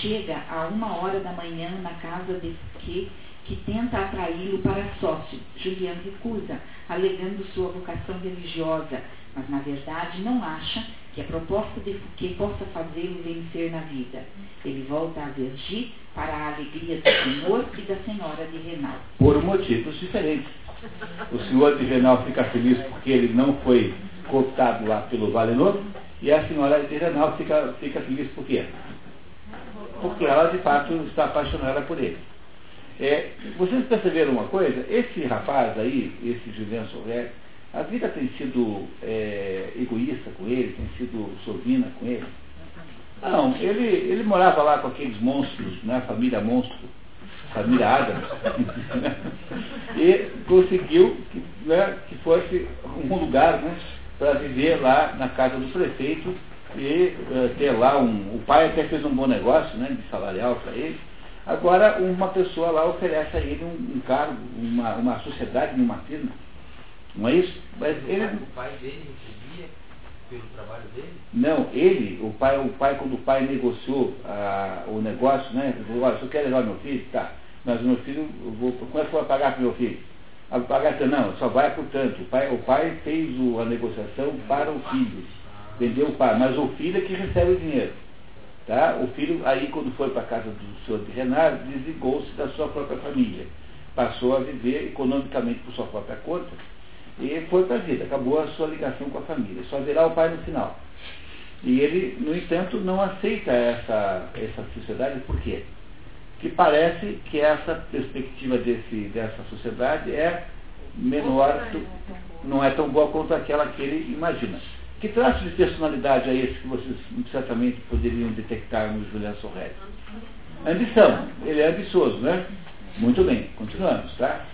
Chega a uma hora da manhã na casa de Fouquet, que tenta atraí-lo para sócio. Julian recusa, alegando sua vocação religiosa, mas na verdade não acha que a proposta de Fouquet possa fazê-lo vencer na vida. Ele volta a Vergy para a alegria do senhor e da senhora de Renal. Por motivos diferentes. O senhor de Renal fica feliz porque ele não foi cooptado lá pelo Valenor, e a senhora de Renal fica, fica feliz por quê? Porque ela de fato está apaixonada por ele. É, vocês perceberam uma coisa? Esse rapaz aí, esse Julian Sorré, a vida tem sido é, egoísta com ele, tem sido sovina com ele. Não, ele, ele morava lá com aqueles monstros, né, família monstro, família Adams, e conseguiu que, né, que fosse um lugar né, para viver lá na casa do prefeito e uh, ter lá um. O pai até fez um bom negócio, né, de salarial para ele. Agora uma pessoa lá oferece a ele um, um cargo, uma, uma sociedade numa firma. Não é isso? Mas ele, o pai dele recebia pelo trabalho dele? Não, ele, o pai, o pai quando o pai negociou ah, o negócio, né? Falou, olha, você quer levar meu filho? Tá. Mas o meu filho, eu vou, como é que eu vou pagar para meu filho? A pagar, não, só vai portanto. O pai, o pai fez a negociação para o filho. Vendeu o pai, mas o filho é que recebe o dinheiro. Tá? O filho, aí quando foi para a casa do senhor de Renato, desligou-se da sua própria família. Passou a viver economicamente por sua própria conta e foi para a vida. Acabou a sua ligação com a família. Só virá o pai no final. E ele, no entanto, não aceita essa, essa sociedade, por quê? Que parece que essa perspectiva desse, dessa sociedade é menor, não é tão boa quanto aquela que ele imagina. Que traço de personalidade é esse que vocês certamente poderiam detectar no Julian Sorrelli? Ambição. Ele é ambicioso, né? Muito bem, continuamos, tá?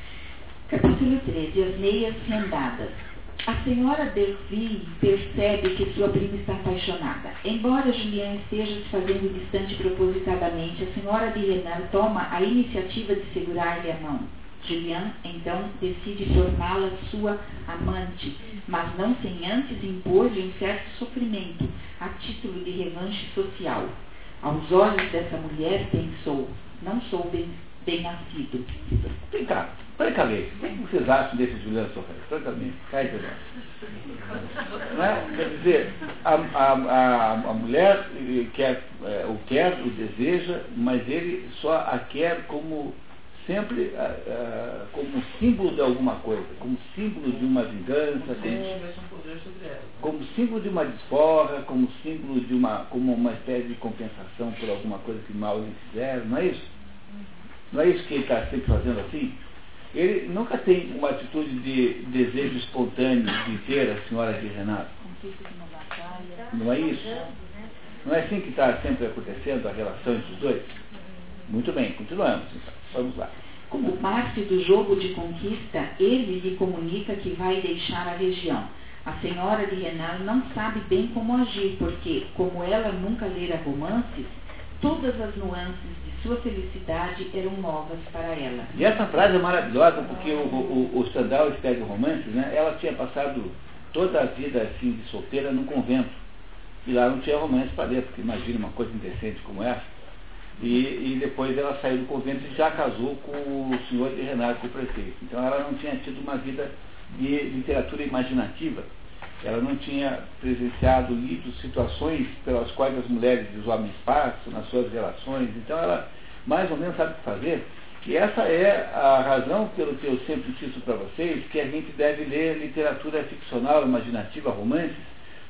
Capítulo 13. As meias rendadas. A senhora Delphine percebe que sua prima está apaixonada. Embora Julian esteja se fazendo distante propositadamente, a senhora de Renan toma a iniciativa de segurar-lhe a mão. Julian, então, decide torná-la sua amante, mas não sem antes impor-lhe um certo sofrimento, a título de revanche social. Aos olhos dessa mulher, pensou, não sou bem, bem nascido. Vem cá, Francamente, o que vocês acham desse Juliano Sofré? Francamente, cai de é? Quer dizer, a, a, a, a mulher quer, é, o quer, o deseja, mas ele só a quer como sempre como símbolo de alguma coisa, como símbolo de uma vingança, como, como símbolo de uma desforra, como símbolo de uma, como uma espécie de compensação por alguma coisa que mal lhe fizeram, não é isso? Não é isso que ele está sempre fazendo assim? ele nunca tem uma atitude de desejo espontâneo de ter a senhora de Renato. Não é isso? Não é assim que está sempre acontecendo a relação entre os dois? Muito bem, continuamos. Então. Vamos lá. Como parte do jogo de conquista, ele lhe comunica que vai deixar a região. A senhora de Renan não sabe bem como agir, porque, como ela nunca lera romances, todas as nuances de sua felicidade eram novas para ela. E essa frase é maravilhosa, porque o, o, o Stendhal escreve romances, né? Ela tinha passado toda a vida assim de solteira num convento. E lá não tinha romance para ler, porque imagina uma coisa indecente como essa. E, e, depois ela saiu do convento e já casou com o senhor de Renato, com o prefeito. Então ela não tinha tido uma vida de literatura imaginativa. Ela não tinha presenciado, lido situações pelas quais as mulheres e os homens passam nas suas relações. Então ela mais ou menos sabe o que fazer. E essa é a razão pelo que eu sempre insisto para vocês, que a gente deve ler literatura ficcional, imaginativa, romances,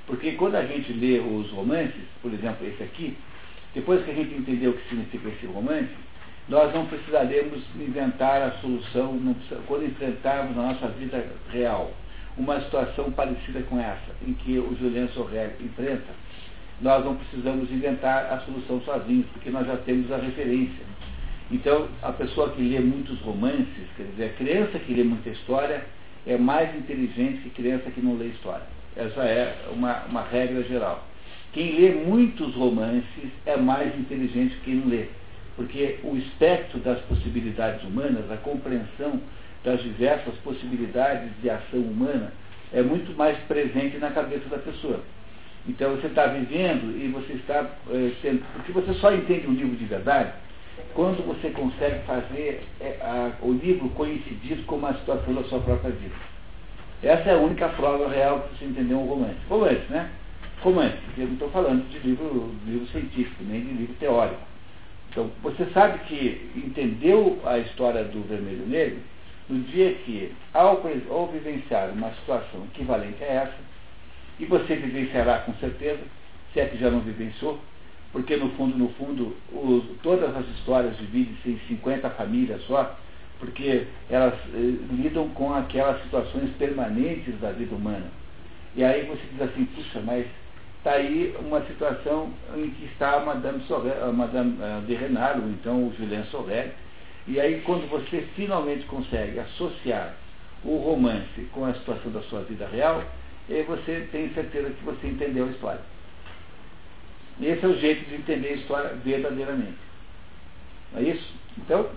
porque quando a gente lê os romances, por exemplo, esse aqui, depois que a gente entender o que significa esse romance, nós não precisaremos inventar a solução quando enfrentarmos na nossa vida real uma situação parecida com essa, em que o Julien Sorrel enfrenta, nós não precisamos inventar a solução sozinhos, porque nós já temos a referência. Então, a pessoa que lê muitos romances, quer dizer, a criança que lê muita história, é mais inteligente que criança que não lê história. Essa é uma, uma regra geral. Quem lê muitos romances é mais inteligente que quem não lê, porque o espectro das possibilidades humanas, a compreensão das diversas possibilidades de ação humana é muito mais presente na cabeça da pessoa. Então você está vivendo e você está é, sendo. Porque você só entende um livro de verdade quando você consegue fazer é, a, o livro coincidir com uma situação da sua própria vida. Essa é a única prova real que você entendeu um romance. Romance, né? romance, porque eu não estou falando de livro, livro científico, nem de livro teórico. Então, você sabe que entendeu a história do vermelho negro no dia que, ao, ao vivenciar uma situação equivalente a essa, e você vivenciará com certeza, se é que já não vivenciou, porque no fundo, no fundo, todas as histórias dividem-se em 50 famílias só, porque elas eh, lidam com aquelas situações permanentes da vida humana. E aí você diz assim, puxa, mas está aí uma situação em que está a Madame, a Madame eh, de Renard, ou então o Julien Sorel, e aí quando você finalmente consegue associar o romance com a situação da sua vida real, aí você tem certeza que você entendeu a história. Esse é o jeito de entender a história verdadeiramente. Não é isso? Então,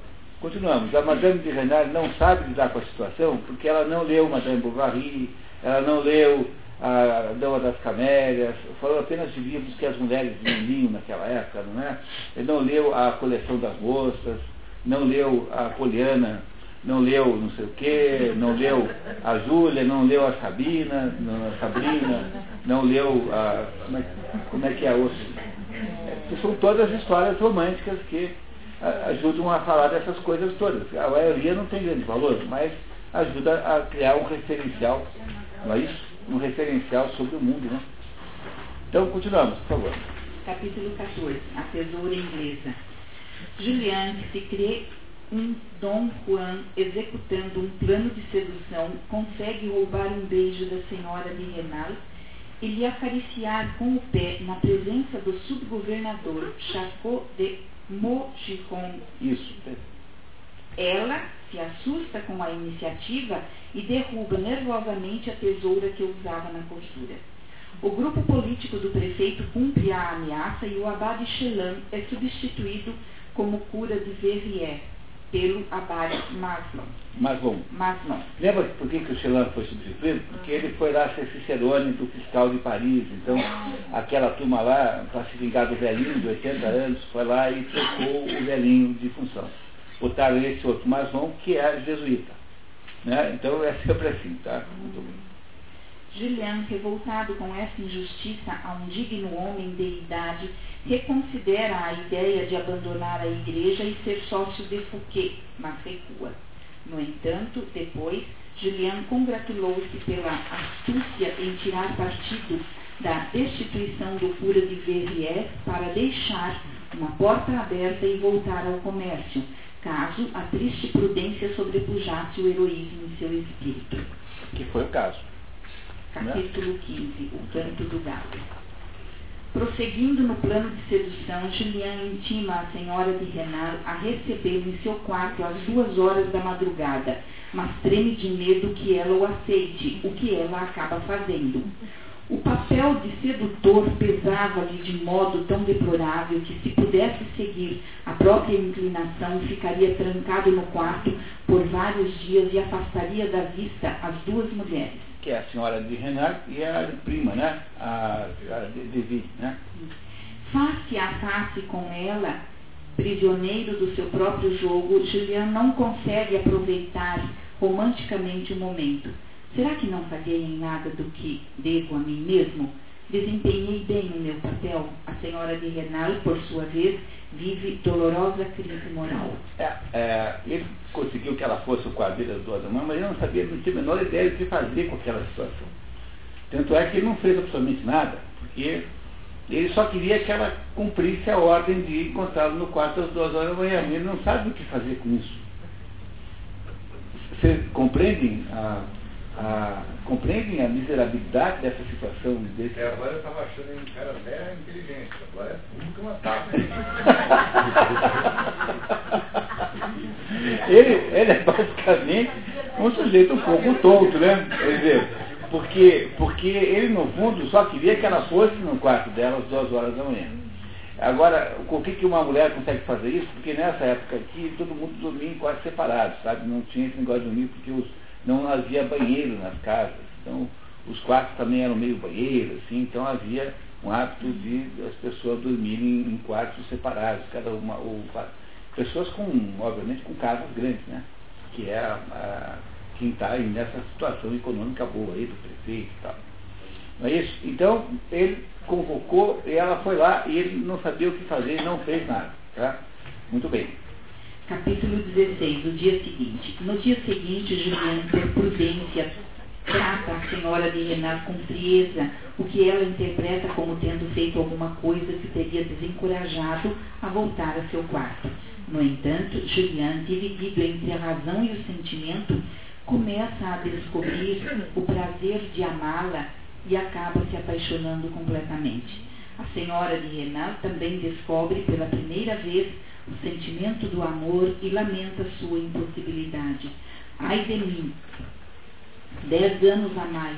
continuamos. A Madame de Renard não sabe lidar com a situação porque ela não leu Madame Bovary, ela não leu a Dama das Camélias, falou apenas de livros que as mulheres liam naquela época, não é? Ele não leu a coleção das moças, não leu a Poliana, não leu não sei o quê, não leu a Júlia, não leu a Sabina, não, a Sabrina, não leu a. Como é, como é que é a outra? É, são todas histórias românticas que ajudam a falar dessas coisas todas. A maioria não tem grande valor, mas ajuda a criar um referencial, não é isso? um referencial sobre o mundo. Né? Então, continuamos, por favor. Capítulo 14. A tesoura inglesa. Que se crê um Dom Juan executando um plano de sedução, consegue roubar um beijo da senhora de Renal e lhe acariciar com o pé na presença do subgovernador Chacot de Mogiron. Isso. Ela se assusta com a iniciativa e derruba nervosamente a tesoura que usava na costura. O grupo político do prefeito cumpre a ameaça e o abade Chelan é substituído como cura de Verrières pelo abade Maslon. Maslon. Maslon. Lembra por que, que o Chelan foi substituído? Porque ele foi lá ser cicerone do fiscal de Paris. Então, aquela turma lá, para se vingar do velhinho de 80 anos, foi lá e trocou o velhinho de função. Botaram esse outro Maslon, que é jesuíta. Né? Então é sempre assim, tá? Muito bem. Julian, revoltado com essa injustiça a um digno homem de idade, reconsidera a ideia de abandonar a igreja e ser sócio de Fouquet, mas recua. No entanto, depois, Julian congratulou-se pela astúcia em tirar partido da destituição do cura de Verrières para deixar uma porta aberta e voltar ao comércio, caso a triste prudência sobrepujasse o heroísmo em seu espírito. Que foi o caso. Capítulo 15, o canto do galo. Prosseguindo no plano de sedução, Julian intima a senhora de Renal a recebê-lo em seu quarto às duas horas da madrugada, mas treme de medo que ela o aceite, o que ela acaba fazendo. O papel de sedutor pesava-lhe de modo tão deplorável que, se pudesse seguir a própria inclinação, ficaria trancado no quarto por vários dias e afastaria da vista as duas mulheres. Que é a senhora de Renard e a prima, né? A, a de né? Face a face com ela, prisioneiro do seu próprio jogo, Julian não consegue aproveitar romanticamente o momento Será que não falhei em nada do que devo a mim mesmo? Desempenhei bem o meu papel. A senhora de Renal, por sua vez, vive dolorosa crise moral. É, é, ele conseguiu que ela fosse o quadrilha do Adamã, mas ele não sabia, não tinha a menor ideia do que fazer com aquela situação. Tanto é que ele não fez absolutamente nada, porque ele só queria que ela cumprisse a ordem de encontrá-lo no quarto às duas horas da manhã. Ele não sabe o que fazer com isso. Vocês compreendem a a, compreendem a miserabilidade dessa situação? Desse... É, agora eu estava achando ele um cara até inteligente, agora é tudo que uma tapa. ele, ele é basicamente um sujeito um pouco tonto, né? Quer dizer, porque, porque ele no fundo só queria que ela fosse no quarto dela às duas horas da manhã. Agora, com o que, que uma mulher consegue fazer isso? Porque nessa época aqui todo mundo dormia em quartos separados, sabe? Não tinha esse negócio de dormir porque os não havia banheiro nas casas. Então, os quartos também eram meio banheiro, assim, então havia um hábito de as pessoas dormirem em quartos separados, cada uma, ou, pessoas com, obviamente, com casas grandes, né? Que é a, a, quem está nessa situação econômica boa aí do prefeito e tal. Não é isso? Então, ele convocou e ela foi lá e ele não sabia o que fazer, não fez nada. Tá? Muito bem. Capítulo 16, o dia seguinte. No dia seguinte, Juliana, por prudência, trata a senhora de Renato com frieza, o que ela interpreta como tendo feito alguma coisa que teria desencorajado a voltar a seu quarto. No entanto, Julian, dividido entre a razão e o sentimento, começa a descobrir o prazer de amá-la e acaba se apaixonando completamente. A senhora de Renato também descobre pela primeira vez o sentimento do amor e lamenta sua impossibilidade. Ai de mim, dez anos a mais.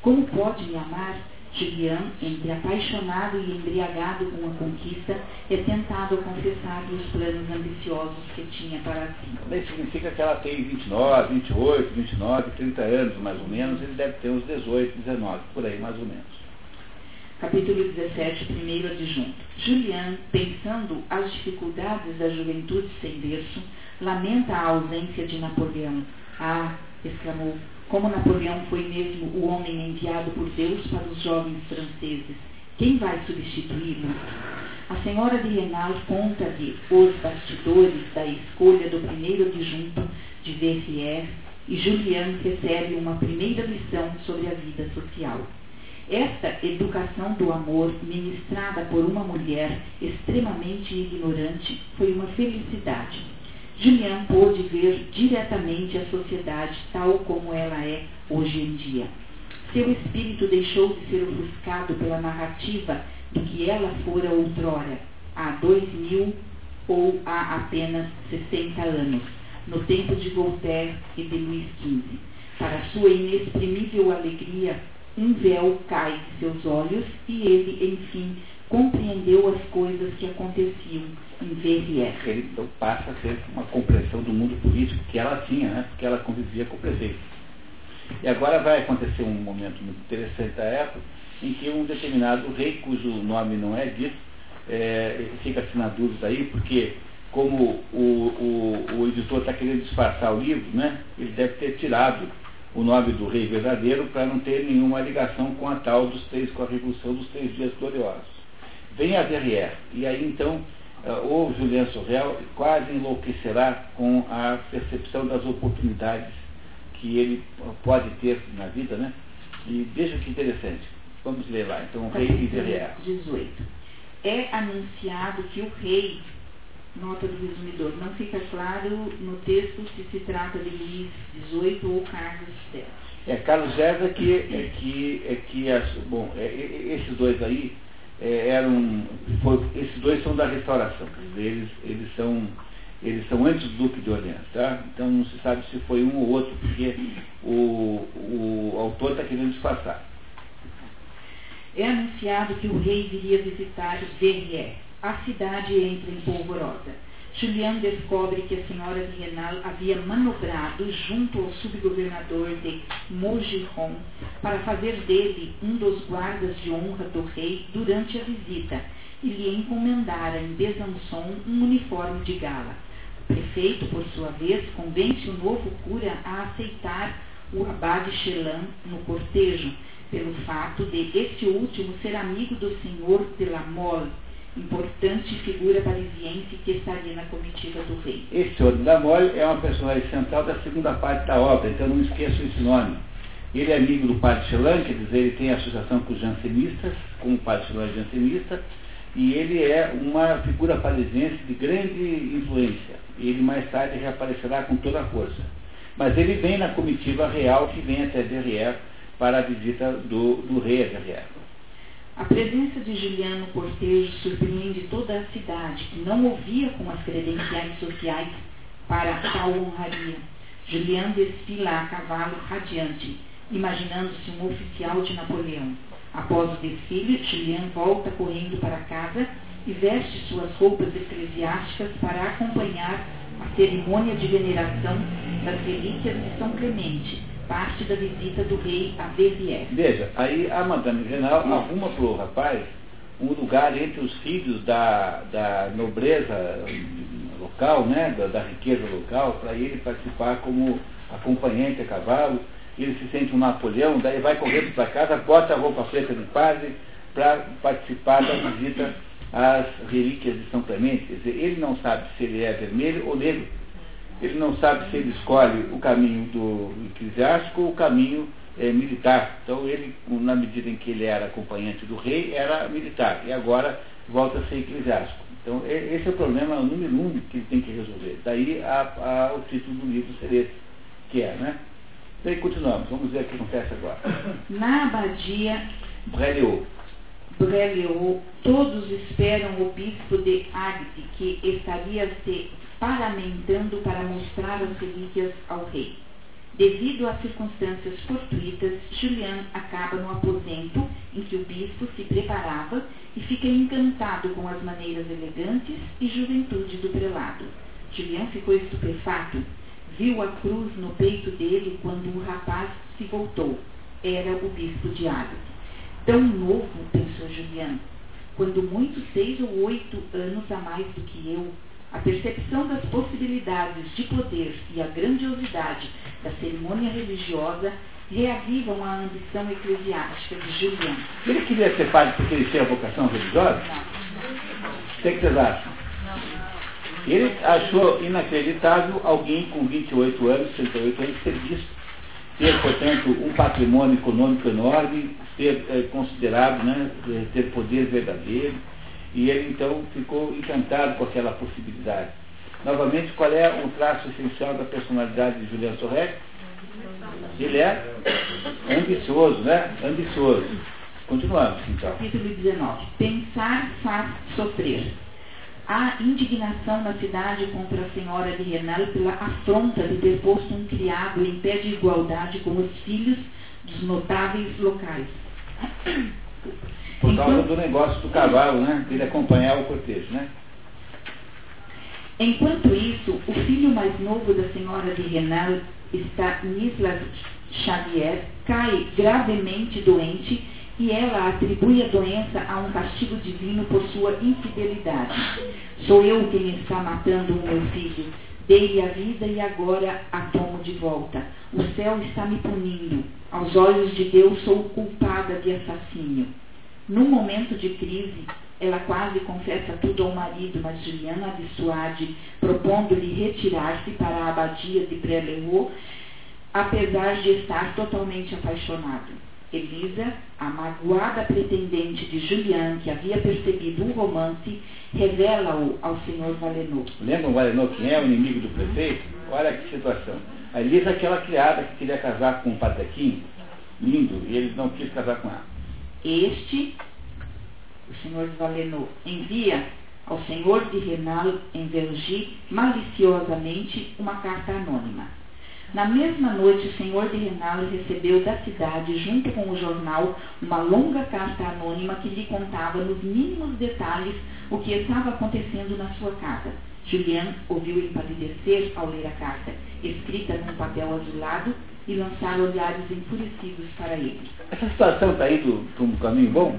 Como pode me amar? Julian, entre apaixonado e embriagado com a conquista, é tentado a confessar os planos ambiciosos que tinha para si. Isso significa que ela tem 29, 28, 29, 30 anos, mais ou menos, ele deve ter uns 18, 19, por aí, mais ou menos capítulo 17, primeiro adjunto. Julian, pensando as dificuldades da juventude sem berço, lamenta a ausência de Napoleão. Ah, exclamou, como Napoleão foi mesmo o homem enviado por Deus para os jovens franceses. Quem vai substituí-lo? A senhora de Renal conta-lhe os bastidores da escolha do primeiro adjunto de Verrières e Julian recebe uma primeira lição sobre a vida social. Esta educação do amor, ministrada por uma mulher extremamente ignorante, foi uma felicidade. Julian pôde ver diretamente a sociedade tal como ela é hoje em dia. Seu espírito deixou de ser ofuscado pela narrativa do que ela fora outrora, há dois mil ou há apenas 60 anos, no tempo de Voltaire e de Luís XV. Para sua inexprimível alegria, um véu cai de seus olhos e ele, enfim, compreendeu as coisas que aconteciam em Verrières. Ele então passa a ter uma compreensão do mundo político que ela tinha, né? porque ela convivia com o prefeito. E agora vai acontecer um momento muito interessante da época, em que um determinado rei, cujo nome não é dito, é, fica assim na dúvida aí, porque como o, o, o editor está querendo disfarçar o livro, né, ele deve ter tirado o nome do rei verdadeiro para não ter nenhuma ligação com a tal dos três, com a Revolução dos Três Dias Gloriosos. Vem a Verrières, e aí então uh, o Julien Sorrel quase enlouquecerá com a percepção das oportunidades que ele pode ter na vida, né? E veja que interessante. Vamos ler lá, então, o rei de Verrières. 18. É anunciado que o rei Nota do resumidor. Não fica claro no texto se se trata de Luís XVIII ou Carlos X. É, Carlos César que, é que, é que as, bom, é, esses dois aí é, eram, foi, esses dois são da restauração, eles, eles são eles são antes do Duque de Orleans, tá? Então não se sabe se foi um ou outro, porque o, o autor está querendo disfarçar. É anunciado que o rei viria visitar Verrières. A cidade entra em polvorosa. Julian descobre que a senhora de Renal havia manobrado junto ao subgovernador de Maugiron para fazer dele um dos guardas de honra do rei durante a visita e lhe encomendara em Besançon um uniforme de gala. O prefeito, por sua vez, convence o novo cura a aceitar o abade Chelan no cortejo, pelo fato de este último ser amigo do senhor de la Mole, importante figura parisiense que estaria na comitiva do rei. Esse de la Mole é uma personagem central da segunda parte da obra, então não esqueçam esse nome. Ele é amigo do padre Chelan, quer dizer, ele tem associação com os jansenistas, com o padre Chelan jansenista, e ele é uma figura parisiense de grande influência. Ele mais tarde reaparecerá com toda a força. Mas ele vem na comitiva real que vem até Verrières para a visita do, do rei a Verrières. A presença de Juliano Cortejo surpreende toda a cidade, que não ouvia com as credenciais sociais para tal honraria. Juliano desfila a cavalo radiante, imaginando-se um oficial de Napoleão. Após o desfile, Julian volta correndo para casa e veste suas roupas eclesiásticas para acompanhar a cerimônia de veneração das relíquias de São Clemente, parte da visita do rei a Verrières. Veja, aí a Madame Renal arruma para o rapaz um lugar entre os filhos da, da nobreza local, né, da, da riqueza local, para ele participar como acompanhante a cavalo ele se sente um Napoleão, daí vai correndo para casa, bota a roupa preta de padre para participar da visita às relíquias de São Clemente. Quer dizer, ele não sabe se ele é vermelho ou negro. Ele não sabe se ele escolhe o caminho do eclesiástico ou o caminho é, militar. Então ele, na medida em que ele era acompanhante do rei, era militar. E agora volta a ser eclesiástico. Então esse é o problema número um que ele tem que resolver. Daí a, a, o título do livro ser esse, que é, né? Daí continuamos, vamos ver o que acontece agora. Na abadia Breliot. Breliot, todos esperam o bispo de Agde, que estaria se paramentando para mostrar as relíquias ao rei. Devido a circunstâncias fortuitas, Julian acaba no aposento em que o bispo se preparava e fica encantado com as maneiras elegantes e juventude do prelado. Julian ficou estupefato Viu a cruz no peito dele quando o rapaz se voltou. Era o bispo de Ágata. Tão novo, pensou Juliano, quando muito seis ou oito anos a mais do que eu, a percepção das possibilidades de poder e a grandiosidade da cerimônia religiosa reavivam a ambição eclesiástica de Juliano. Ele queria ser padre porque ele tinha vocação religiosa? Não. O que, é vocês acham? Ele achou inacreditável alguém com 28 anos, 38 anos, ser visto, ter, portanto, um patrimônio econômico enorme, ser é, considerado, né, ter poder verdadeiro, e ele então ficou encantado com aquela possibilidade. Novamente, qual é o traço essencial da personalidade de Julian Sorrec? Ele é ambicioso, né? Ambicioso. Continuamos, então. Capítulo 19. Pensar faz sofrer. Há indignação na cidade contra a senhora de Renal pela afronta de ter posto um criado em pé de igualdade com os filhos dos notáveis locais. Por causa do negócio do cavalo, né? Ele acompanhar o cortejo, né? Enquanto isso, o filho mais novo da senhora de Renal, Stanislas Xavier, cai gravemente doente e ela atribui a doença a um castigo divino por sua infidelidade. Sou eu quem está matando o meu filho. Dei-lhe a vida e agora a tomo de volta. O céu está me punindo. Aos olhos de Deus sou culpada de assassínio. Num momento de crise, ela quase confessa tudo ao marido, mas Juliana a dissuade, propondo-lhe retirar-se para a abadia de Prelevaux, apesar de estar totalmente apaixonado. Elisa, a magoada pretendente de Julian, que havia percebido o romance, revela-o ao senhor Valenor. Lembra o Valenor quem é o inimigo do prefeito? Olha que situação. A Elisa é aquela criada que queria casar com o Patequim, lindo, e ele não quis casar com ela. Este, o senhor Valenor, envia ao senhor de Renal em Vergy maliciosamente uma carta anônima. Na mesma noite, o senhor de Renal recebeu da cidade, junto com o jornal, uma longa carta anônima que lhe contava nos mínimos detalhes o que estava acontecendo na sua casa. Julian ouviu empalidecer ao ler a carta, escrita num papel azulado, e lançar olhares enfurecidos para ele. Essa situação está indo para um caminho bom?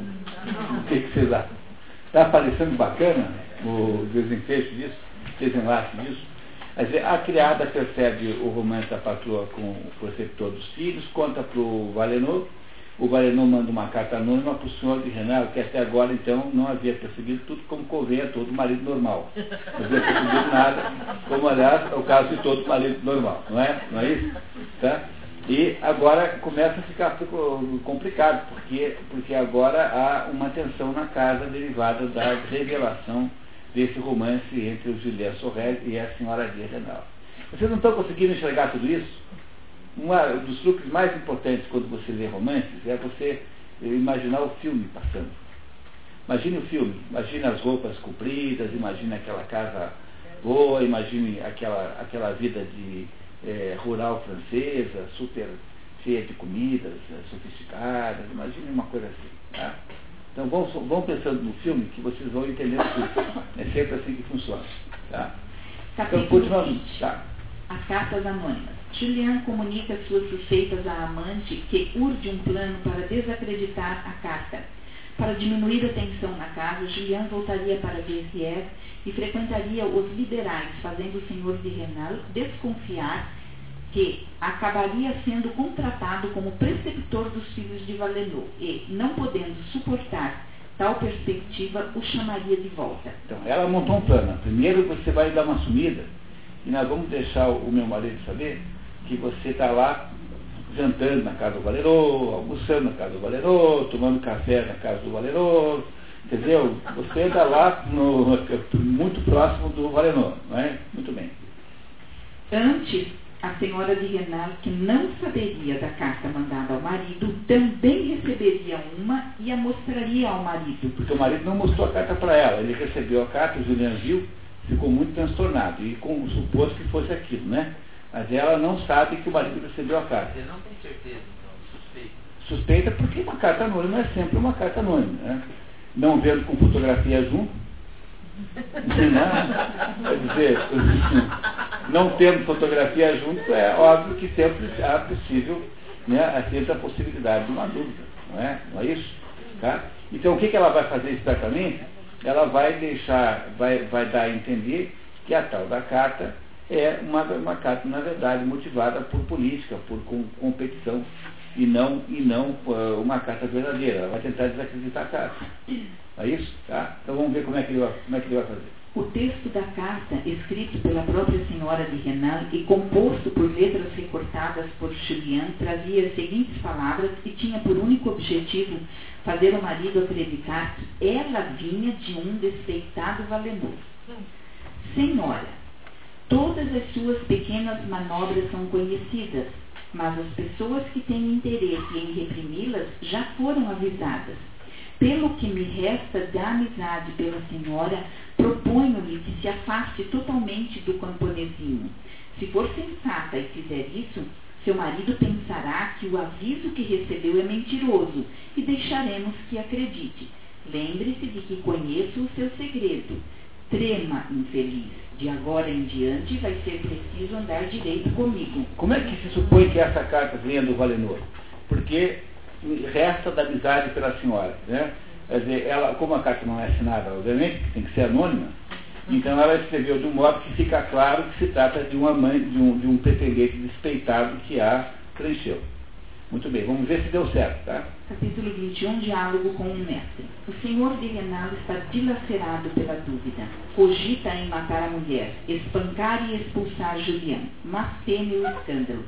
O que, que vocês acham? Está parecendo bacana o desenfecho disso, desenlace disso? A criada percebe o romance da patroa com o preceptor dos filhos, conta para o Valenor, o Valenor manda uma carta anônima para o senhor de Renato, que até agora, então, não havia percebido tudo como convém a todo marido normal. Não havia percebido nada, como, aliás, é o caso de todo marido normal, não é? Não é isso? Tá? E agora começa a ficar complicado, porque, porque agora há uma tensão na casa derivada da revelação desse romance entre o Julien Sorrel e a senhora de Renal. Vocês não estão conseguindo enxergar tudo isso? Um dos truques mais importantes quando você lê romances é você imaginar o filme passando. Imagine o filme, imagine as roupas compridas, imagine aquela casa boa, imagine aquela, aquela vida de é, rural francesa, super cheia de comidas é, sofisticadas, imagine uma coisa assim. Tá? Então vão, vão pensando no filme que vocês vão entender tudo. É sempre assim que funciona. Tá? Então continuamos. Tá. As cartas anônimas. Julian comunica suas suspeitas à amante que urde um plano para desacreditar a carta. Para diminuir a tensão na casa, Julian voltaria para Verrières e frequentaria os liberais, fazendo o senhor de Renal desconfiar que acabaria sendo contratado como preceptor dos filhos de Valenor e, não podendo suportar tal perspectiva, o chamaria de volta. Então, ela montou um plano. Primeiro você vai dar uma sumida e nós vamos deixar o meu marido saber que você está lá jantando na casa do Valerô, almoçando na casa do Valerô, tomando café na casa do Valerô, entendeu? Você está lá no, muito próximo do Valerô, não é? Muito bem. Antes, a senhora de Renal, que não saberia da carta mandada ao marido, também receberia uma e a mostraria ao marido. Porque o marido não mostrou a carta para ela, ele recebeu a carta, o Julian viu, ficou muito transtornado e com, supôs que fosse aquilo, né? Mas ela não sabe que o marido recebeu a carta. Você não tem certeza, então, suspeita. Suspeita porque uma carta anônima é sempre uma carta anônima, né? Não vendo com fotografia junto. Não, quer dizer, não tendo fotografia junto, é óbvio que sempre há possível, né, sempre a possibilidade de uma dúvida, não é? Não é isso? Tá? Então o que, que ela vai fazer exatamente? Ela vai deixar, vai, vai dar a entender que a tal da carta é uma, uma carta, na verdade, motivada por política, por com, competição, e não, e não uh, uma carta verdadeira. Ela vai tentar desacreditar a carta. É isso? Tá? Então vamos ver como é que ele vai, como é que ele vai fazer. O texto da carta, escrito pela própria senhora de Renan e composto por letras recortadas por Julian, trazia as seguintes palavras e tinha por único objetivo fazer o marido acreditar que ela vinha de um despeitado valenor. Senhora, todas as suas pequenas manobras são conhecidas, mas as pessoas que têm interesse em reprimi-las já foram avisadas. Pelo que me resta da amizade pela senhora, proponho-lhe que se afaste totalmente do camponesinho. Se for sensata e fizer isso, seu marido pensará que o aviso que recebeu é mentiroso e deixaremos que acredite. Lembre-se de que conheço o seu segredo. Trema, infeliz. De agora em diante vai ser preciso andar direito comigo. Como é que se supõe que essa carta venha do Valenor? Porque resta da amizade pela senhora. Né? Quer dizer, ela, como a carta não é assinada, obviamente, tem que ser anônima, então ela escreveu de um modo que fica claro que se trata de uma mãe, de um, de um pretendente despeitado que a preencheu. Muito bem, vamos ver se deu certo, tá? Capítulo 21, diálogo com o mestre. O senhor de Renal está dilacerado pela dúvida. Cogita em matar a mulher, espancar e expulsar Julián, mas teme o escândalo.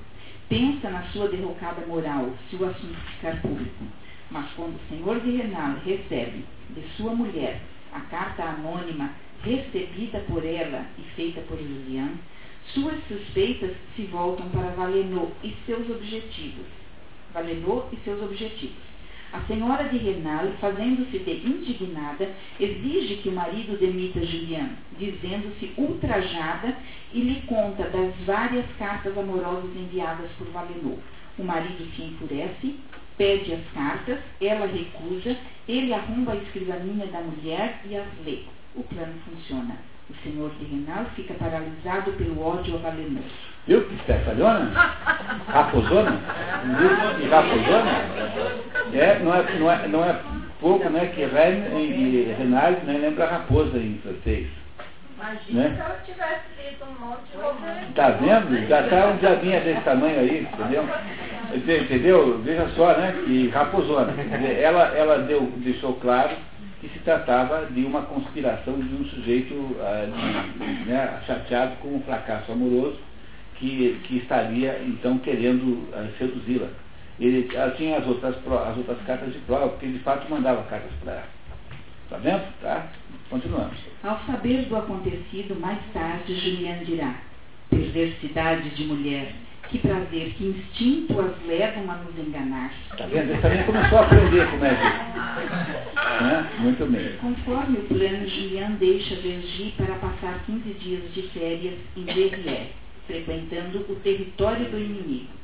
pensa na sua derrocada moral se o assunto ficar público. Mas quando o senhor de Renal recebe de sua mulher a carta anônima recebida por ela e feita por Julian, suas suspeitas se voltam para Valenot e seus objetivos. Valenot e seus objetivos. A senhora de Renal, fazendo-se de indignada, exige que o marido demita Julian, dizendo-se ultrajada e lhe conta das várias cartas amorosas enviadas por Valenot. O marido se enfurece, pede as cartas, ela recusa, ele arrumba a escrivaninha da mulher e as lê. O plano funciona. O senhor de Renal fica paralisado pelo ódio avalenoso. Viu que espertalhona? Raposona? Viu? E raposona? É, não é, não é, não é pouco, né? Que Ren e Renal né, lembra raposa em francês. Imagina Né? se ela tivesse lido um monte de roupa. Tá vendo? Já tá um diabinha desse tamanho aí, entendeu? Ente- Entendeu? Veja só, né? Que raposona. Ela, ela deu, deixou claro que se tratava de uma conspiração de um sujeito ah, né, chateado com um fracasso amoroso que, que estaria então querendo ah, seduzi-la. Ele ela tinha as outras, as outras cartas de prova, porque de fato mandava cartas para ela. Tá vendo? Tá? Continuamos. Ao saber do acontecido, mais tarde Julian dirá: perversidade de mulher, que prazer, que instinto as levam a nos enganar. Tá vendo? Ele também começou a aprender como é que. Né? Muito bem. Conforme o plano, Julian deixa Vergy para passar 15 dias de férias em Verrières, frequentando o território do inimigo.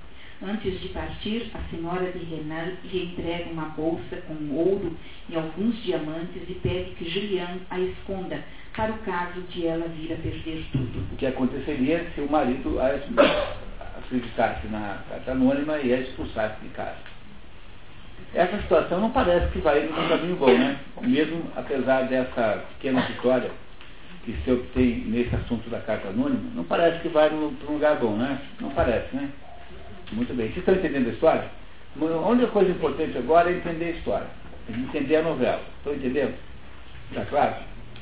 Antes de partir, a senhora de Renan lhe entrega uma bolsa com ouro e alguns diamantes e pede que Julian a esconda para o caso de ela vir a perder tudo. O que aconteceria se o marido a acreditasse na carta anônima e a expulsasse de casa. Essa situação não parece que vai num caminho bom, né? Mesmo apesar dessa pequena vitória que se obtém nesse assunto da carta anônima, não parece que vai para um lugar bom, né? Não parece, né? Muito bem. Vocês estão entendendo a história? A única coisa importante agora é entender a história. Entender a novela. Estão entendendo? Está claro?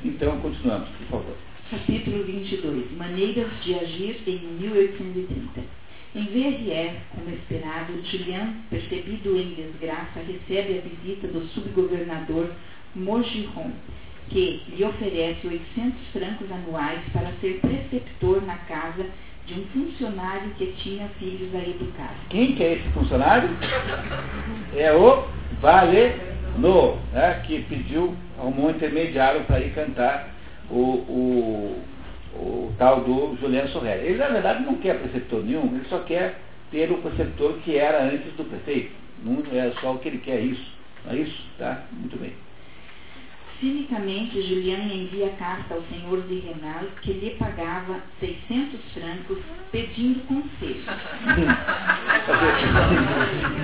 Então, continuamos, por favor. Capítulo 22. Maneiras de agir em 1830. Em Verrières, como esperado, Julian, percebido em desgraça, recebe a visita do subgovernador Mogiron, que lhe oferece 800 francos anuais para ser preceptor na casa de um funcionário que tinha filhos a educar. Quem que é esse funcionário? É o Valeno, né, que pediu arrumou um intermediário para ir cantar o, o, o tal do Juliano Sorrelli. Ele, na verdade, não quer preceptor nenhum, ele só quer ter o preceptor que era antes do prefeito. Não é só o que ele quer isso. Não é isso? Tá? Muito bem. Cinicamente, Julian envia carta ao senhor de Renal que lhe pagava 600 francos pedindo conselho.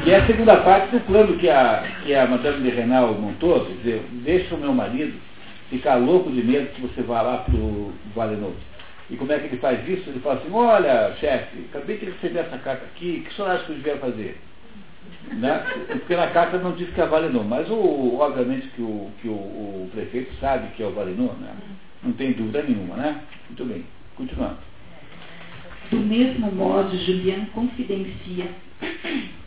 E é a segunda parte do plano que a, que a Madame de Renal montou, quer dizer, deixa o meu marido ficar louco de medo que você vá lá para o Valenot. E como é que ele faz isso? Ele fala assim, olha, chefe, acabei de receber essa carta aqui, o que o senhor acha que eu devia fazer? Né? Porque na carta não diz que é Valenot, mas o, obviamente que, o, que o, o prefeito sabe que é o Valenot, né? não tem dúvida nenhuma, né? Muito bem, continuando. Do mesmo modo, Julian confidencia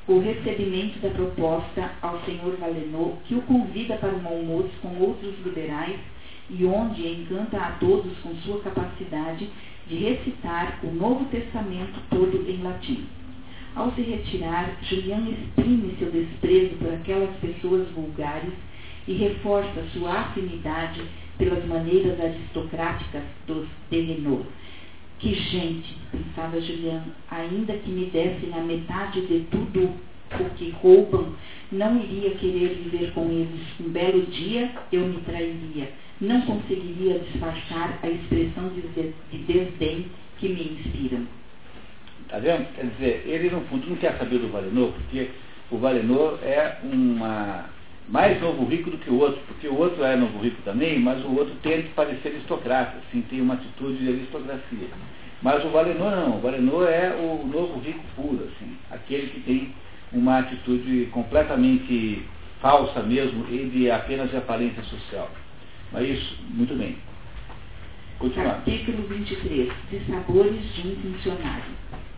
o recebimento da proposta ao senhor Valenot, que o convida para um almoço com outros liberais e onde encanta a todos com sua capacidade de recitar o Novo Testamento todo em latim. Ao se retirar, Julian exprime seu desprezo por aquelas pessoas vulgares e reforça sua afinidade pelas maneiras aristocráticas dos de Renault. Que gente, pensava Julian, ainda que me dessem a metade de tudo o que roubam, não iria querer viver com eles. Um belo dia eu me trairia. Não conseguiria disfarçar a expressão de, de desdém que me inspiram. Tá vendo? Quer dizer, ele no fundo não quer saber do Valenor, porque o Valenor é uma mais novo rico do que o outro, porque o outro é novo rico também, mas o outro tenta parecer aristocrata, assim, tem uma atitude de aristocracia. Mas o Valenor não, o Valenor é o novo rico puro, assim, aquele que tem uma atitude completamente falsa mesmo e de apenas de aparência social. Mas isso, muito bem. Continuando. Capítulo 23. Dissabores de um funcionário.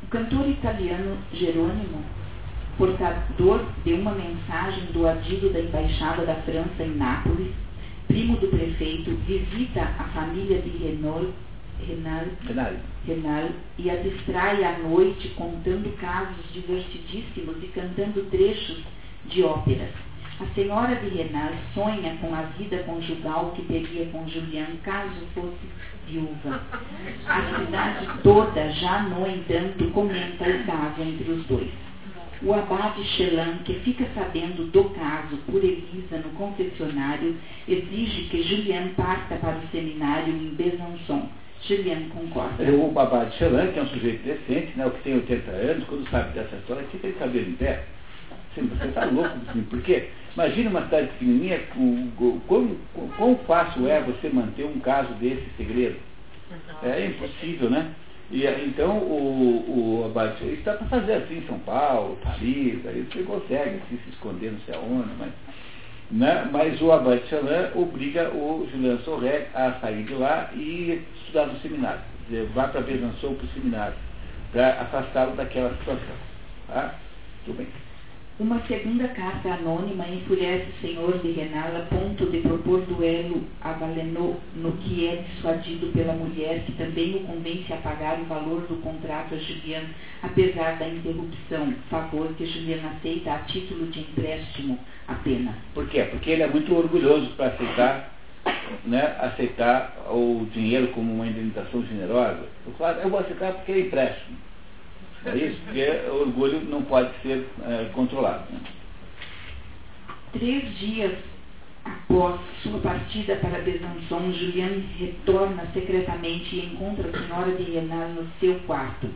cantor italiano Jerônimo, portador de uma mensagem do ardido da Embaixada da França em Nápoles, primo do prefeito, visita a família de Renault, Renal, Renal. Renal e a distrai à noite contando casos divertidíssimos e cantando trechos de óperas. A senhora de Renal sonha com a vida conjugal que teria com Julian caso fosse viúva. A cidade toda já, no entanto, comenta o caso entre os dois. O abade Chelan, que fica sabendo do caso por Elisa no confessionário, exige que Julian parta para o seminário em Besançon. Julian concorda. O babá de Chelan, que é um sujeito decente, né, o que tem 80 anos, quando sabe dessa história, fica de cabelo em pé. Você está louco, assim, por quê? Imagina uma cidade pequenininha, quão, quão fácil é você manter um caso desse segredo. É impossível, né? E, então o, o Abate está para fazer assim em São Paulo, Paris, aí você consegue assim, se esconder não sei aonde, mas, né? mas o Abate Chalan obriga o Julian Sorré a sair de lá e estudar no seminário. Quer dizer, Vá para Besançon para o seminário, para afastá-lo daquela situação. Tá? Tudo bem. Uma segunda carta anônima enfurece o senhor de Renal a ponto de propor duelo a Valenot, no que é dissuadido pela mulher, que também o convence a pagar o valor do contrato a Julian, apesar da interrupção, favor que Julian aceita a título de empréstimo apenas. Por quê? Porque ele é muito orgulhoso para aceitar, né, aceitar o dinheiro como uma indenização generosa. Claro, eu vou aceitar porque é empréstimo. É isso? Porque o orgulho não pode ser é, controlado. né? Três dias após sua partida para Besançon, Julian retorna secretamente e encontra a senhora de Renal no seu quarto.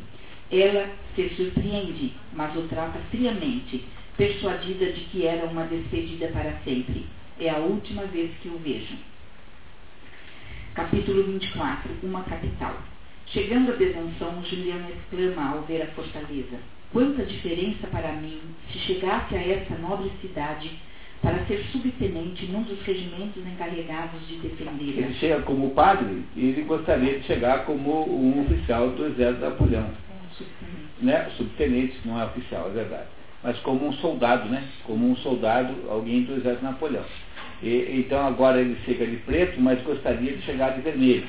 Ela se surpreende, mas o trata friamente, persuadida de que era uma despedida para sempre. É a última vez que o vejo. Capítulo 24 Uma capital. Chegando a Besançon, Julian exclama ao ver a fortaleza. Quanta diferença para mim se chegasse a esta nobre cidade para ser subtenente num dos regimentos encarregados de defendê-la. Ele chega como padre e ele gostaria de chegar como um oficial do exército de Napoleão. Subtenente. Né? Subtenente, não é oficial, é verdade. Mas como um soldado, né? Como um soldado, alguém do exército de Napoleão. E, então agora ele chega de preto, mas gostaria de chegar de vermelho.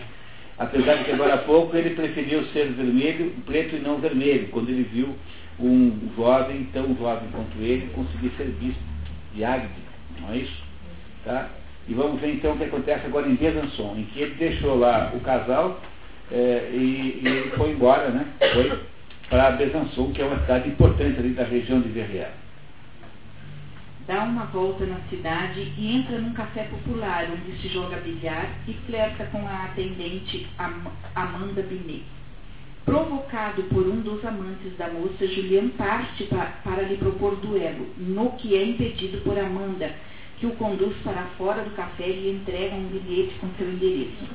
Apesar de que agora há pouco ele preferiu ser vermelho, preto e não vermelho, quando ele viu um jovem, tão jovem quanto ele, conseguir ser bispo de Agde, não é isso? Tá? E vamos ver então o que acontece agora em Besançon, em que ele deixou lá o casal é, e, e ele foi embora, né? Foi para Besançon, que é uma cidade importante ali da região de Verrières. Dá uma volta na cidade e entra num café popular onde se joga bilhar e flerta com a atendente Am- Amanda Binet. Provocado por um dos amantes da moça, Julian parte pa- para lhe propor duelo, no que é impedido por Amanda, que o conduz para fora do café e lhe entrega um bilhete com seu endereço.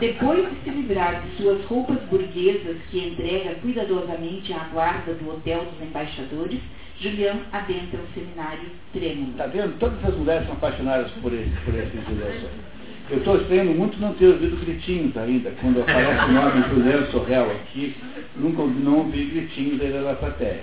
Depois de se livrar de suas roupas burguesas, que entrega cuidadosamente à guarda do hotel dos embaixadores, Julian adentra o seminário trêmulo. Está vendo? Todas as mulheres são apaixonadas por esse, por esse Julião Eu estou estranhando muito não ter ouvido gritinhos ainda. Quando aparece o nome Juliano Sorrel aqui, nunca ouvi- não ouvi gritinhos ainda da plateia.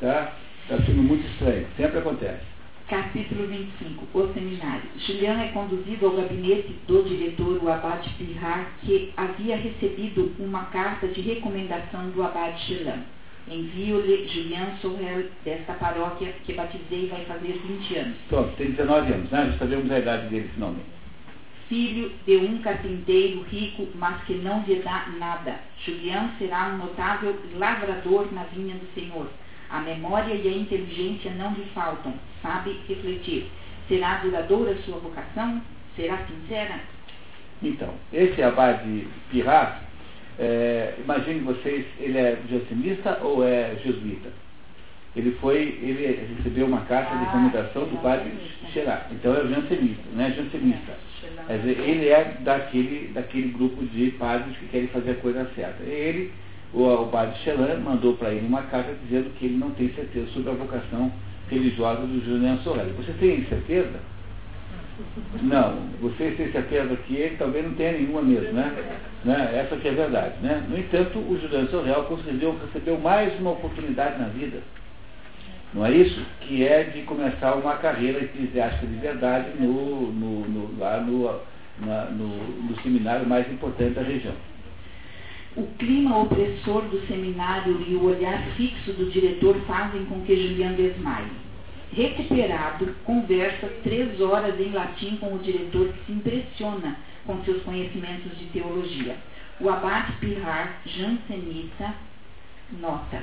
Tá? Está sendo muito estranho. Sempre acontece. Capítulo 25. O seminário. Julian é conduzido ao gabinete do diretor, o abade Pirard, que havia recebido uma carta de recomendação do abade Chelan. Envio-lhe Julian Sorrel, desta paróquia que batizei vai fazer 20 anos. Pronto, tem 19 anos, né? Já sabemos a idade dele finalmente. Filho de um carpinteiro rico, mas que não lhe dá nada. Julian será um notável lavrador na vinha do Senhor. A memória e a inteligência não lhe faltam. Sabe refletir. Será duradoura sua vocação? Será sincera? Então, esse abade Pirrat, é, imagine vocês, ele é jansenista ou é jesuíta? Ele foi, ele recebeu uma carta de recomendação do padre Xerá. Então é jansenista, né? Jansenista. Quer dizer, ele é daquele, daquele grupo de padres que querem fazer a coisa certa. Ele, o, o padre Chelan, mandou para ele uma carta dizendo que ele não tem certeza sobre a vocação religiosa do Julian Sorrel. Você tem certeza? Não, você ter certeza que ele talvez não tenha nenhuma mesmo, né? né? Essa que é a verdade, né? No entanto, o Juliano Sorreal conseguiu, recebeu mais uma oportunidade na vida. Não é isso? Que é de começar uma carreira eclesiástica de verdade no, no, no lá no, na, no, no seminário mais importante da região. O clima opressor do seminário e o olhar fixo do diretor fazem com que Julian desmaie. Recuperado, conversa três horas em latim com o diretor que se impressiona com seus conhecimentos de teologia. O abate Pirrar, jansenista, nota.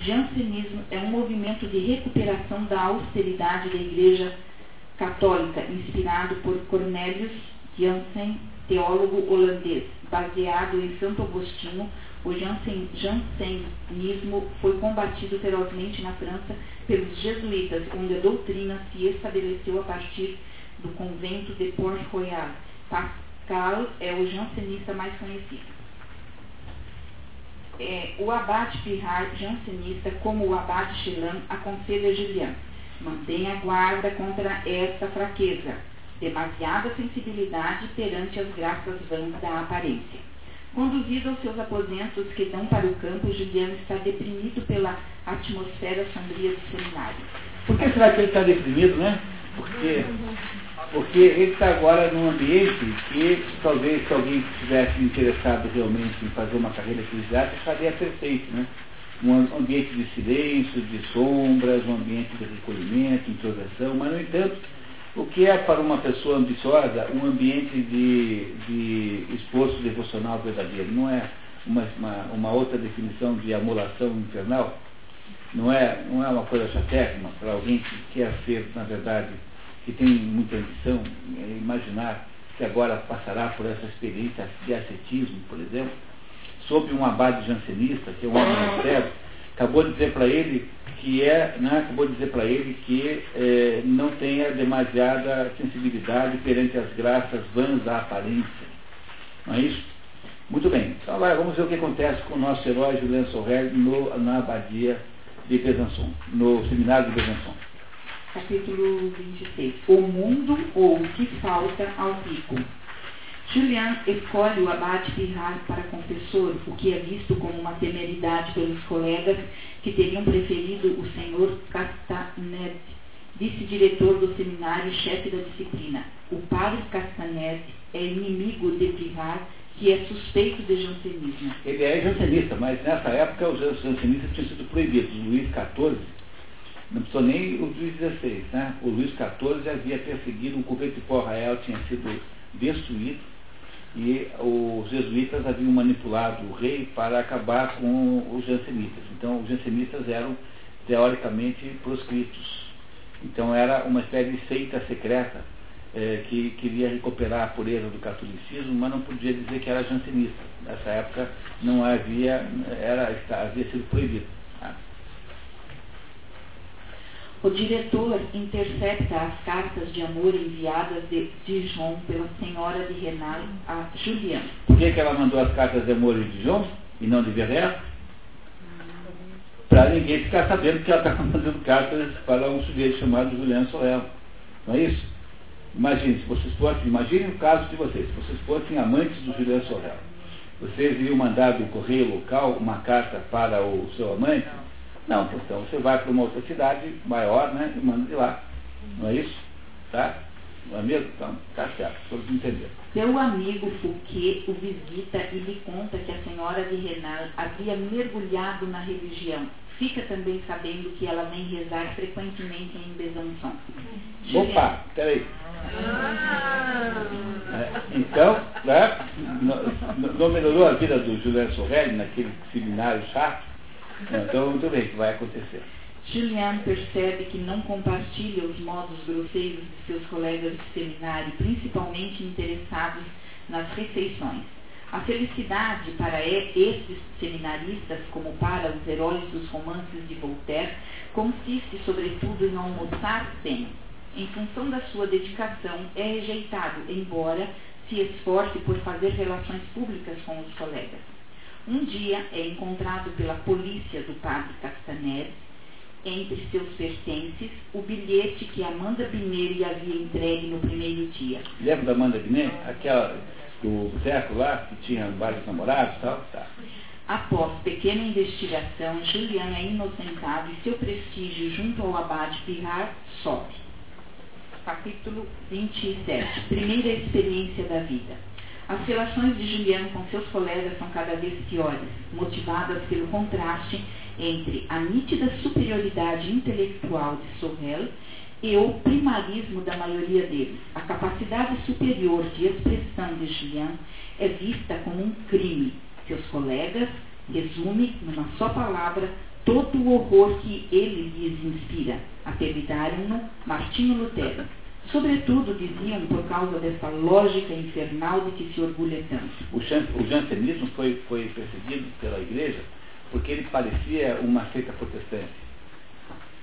Jansenismo é um movimento de recuperação da austeridade da Igreja Católica, inspirado por Cornelius Jansen, teólogo holandês. Baseado em Santo Agostinho, o jansen, jansenismo foi combatido ferozmente na França pelos jesuítas, onde a doutrina se estabeleceu a partir do convento de Port-Royal. Pascal é o jansenista mais conhecido. É, o abate Pirrar, jansenista, como o abate Chelan, aconselha Julian. Mantenha guarda contra esta fraqueza, demasiada sensibilidade perante as graças vãs da aparência. Conduzido aos seus aposentos que dão para o campo, Juliano está deprimido pela atmosfera sombria do seminário. Por que será que ele está deprimido, né? Porque, porque ele está agora num ambiente que talvez se alguém estivesse interessado realmente em fazer uma carreira eclesiástica, estaria perfeito, né? Um ambiente de silêncio, de sombras, um ambiente de recolhimento, introversão, mas no entanto o que é para uma pessoa ambiciosa um ambiente de, de esforço devocional verdadeiro? Não é uma, uma, uma outra definição de amolação infernal? Não é, não é uma coisa chatérrima para alguém que quer ser, na verdade, que tem muita ambição, é imaginar que agora passará por essa experiência de ascetismo, por exemplo, sob um abade jansenista, que é um homem sério, acabou de dizer para ele que é, né, acabou de dizer para ele que é, não tenha demasiada sensibilidade perante as graças vãs da aparência. Não é isso? Muito bem. Então agora vamos ver o que acontece com o nosso herói Julian Sorrel no, na abadia de Besançon, no seminário de Besançon. Capítulo 26. O mundo ou o que falta ao rico. Julian escolhe o abate Pirrar para confessor, o que é visto como uma temeridade pelos colegas que teriam preferido o senhor Castanet, vice-diretor do seminário e chefe da disciplina. O padre Castanet é inimigo de Pirrar, que é suspeito de jansenismo. Ele é jansenista, mas nessa época os jansenistas tinham sido proibidos. Luís XIV, não precisou nem o Luís XVI, né? O Luís XIV havia perseguido, o convento de Port-Royal tinha sido destruído, e os jesuítas haviam manipulado o rei para acabar com os jansenistas. Então, os jansenistas eram, teoricamente, proscritos. Então, era uma espécie de seita secreta eh, que queria recuperar a pureza do catolicismo, mas não podia dizer que era jansenista. Nessa época, não havia, era, havia sido proibido. O diretor intercepta as cartas de amor enviadas de Dijon pela senhora de Renal a Julian. Por que, que ela mandou as cartas de amor de Dijon e não de Verret? Para ninguém ficar sabendo que ela estava mandando cartas para um sujeito chamado Julian Sorel. Não é isso? Imagine, se vocês fossem, imagine o caso de vocês, se vocês fossem amantes do Julian Sorel. Vocês iriam mandar do correio local uma carta para o seu amante? Não, então você vai para uma outra cidade maior, né, e manda de lá. Não é isso? Tá? Não é mesmo? Então, tá certo, todos entenderam. Seu amigo Fouquet o visita e lhe conta que a senhora de Renan havia mergulhado na religião. Fica também sabendo que ela vem rezar frequentemente em Besançon. Opa, peraí. É, então, né, não, não melhorou a vida do Juliano Sorrelli naquele seminário chato? Então, muito bem, o que vai acontecer? Julian percebe que não compartilha os modos grosseiros de seus colegas de seminário, principalmente interessados nas refeições. A felicidade para esses seminaristas, como para os heróis dos romances de Voltaire, consiste sobretudo em almoçar sem. Em função da sua dedicação, é rejeitado, embora se esforce por fazer relações públicas com os colegas. Um dia é encontrado pela polícia do padre Castaner entre seus pertences o bilhete que Amanda lhe havia entregue no primeiro dia. Lembra da Amanda Binet? Aquela do boteco lá, que tinha vários namorados e tal? Tá. Após pequena investigação, Julian é inocentado e seu prestígio junto ao abade Pirard sobe. Capítulo 27. Primeira experiência da vida. As relações de Julian com seus colegas são cada vez piores, motivadas pelo contraste entre a nítida superioridade intelectual de Sorel e o primarismo da maioria deles. A capacidade superior de expressão de Julian é vista como um crime. Seus colegas resume numa só palavra todo o horror que ele lhes inspira. Apelidaram-no Martinho Lutero. Sobretudo, diziam, por causa dessa lógica infernal de que se orgulha tanto. O, jan- o jansenismo foi, foi perseguido pela igreja porque ele parecia uma seita protestante.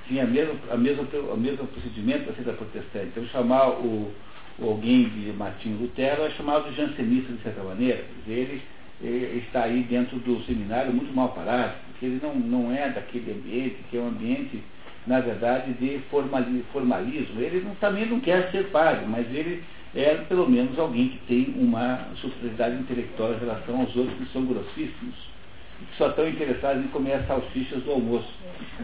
Tinha a a mesma, o mesmo procedimento da seita protestante. Então, chamar o, o alguém de Martinho Lutero é chamado jansenista, de certa maneira. Ele, ele está aí dentro do seminário muito mal parado, porque ele não, não é daquele ambiente, que é um ambiente, na verdade, de formali- formalismo. Ele não, também não quer ser padre, mas ele é, pelo menos, alguém que tem uma superioridade intelectual em relação aos outros que são grossíssimos que só estão interessados em comer as salsichas do almoço.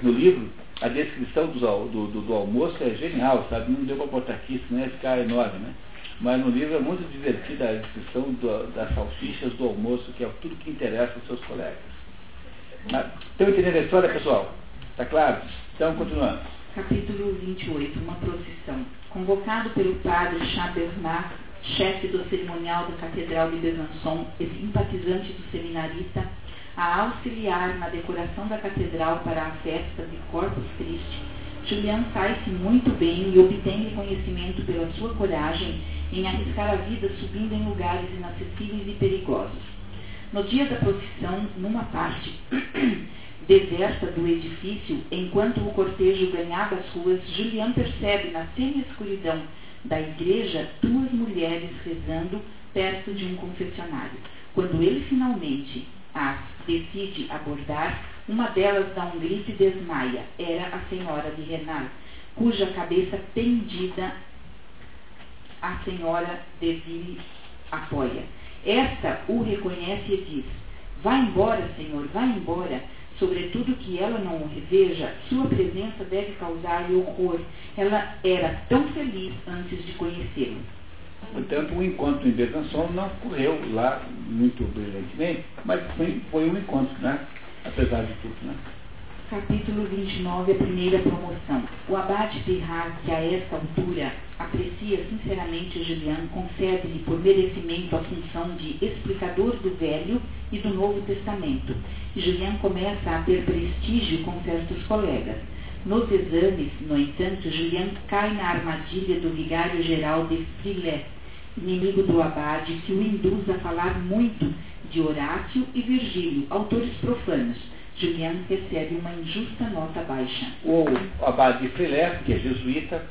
No livro, a descrição do, do, do almoço é genial, sabe? Não deu para botar aqui, senão ia ficar enorme, né? Mas no livro é muito divertida a descrição do- das salsichas do almoço, que é tudo que interessa aos seus colegas. Estão entendendo a história, pessoal? Está claro? Então, continuando. Capítulo 28. Uma procissão. Convocado pelo padre Chabernat, chefe do cerimonial da Catedral de Besançon e simpatizante do seminarista, a auxiliar na decoração da catedral para a festa de Corpus Christi, Julian sai-se muito bem e obtém reconhecimento pela sua coragem em arriscar a vida subindo em lugares inacessíveis e perigosos. No dia da procissão, numa parte deserta do edifício, enquanto o cortejo ganhava as ruas, Julian percebe na semi-escuridão da igreja duas mulheres rezando perto de um confessionário. Quando ele finalmente as decide abordar, uma delas dá um grito e desmaia. Era a senhora de Renal, cuja cabeça pendida a senhora de Ville apoia. Esta o reconhece e diz: Vá embora, senhor, vá embora. Sobretudo que ela não o reveja, sua presença deve causar-lhe horror. Ela era tão feliz antes de conhecê-lo. Portanto, o encontro em Besançon não correu lá muito brilhantemente, mas foi, foi um encontro, né? Apesar de tudo, né? Capítulo 29, a primeira promoção. O abade Pirard, que a esta altura aprecia sinceramente Julian, concede-lhe por merecimento a função de explicador do Velho e do Novo Testamento. Julian começa a ter prestígio com certos colegas. Nos exames, no entanto, Julian cai na armadilha do vigário-geral de Frilet, inimigo do abade, que o induz a falar muito de Horácio e Virgílio, autores profanos. Julian recebe uma injusta nota baixa. O abade de Frilé, que é jesuíta,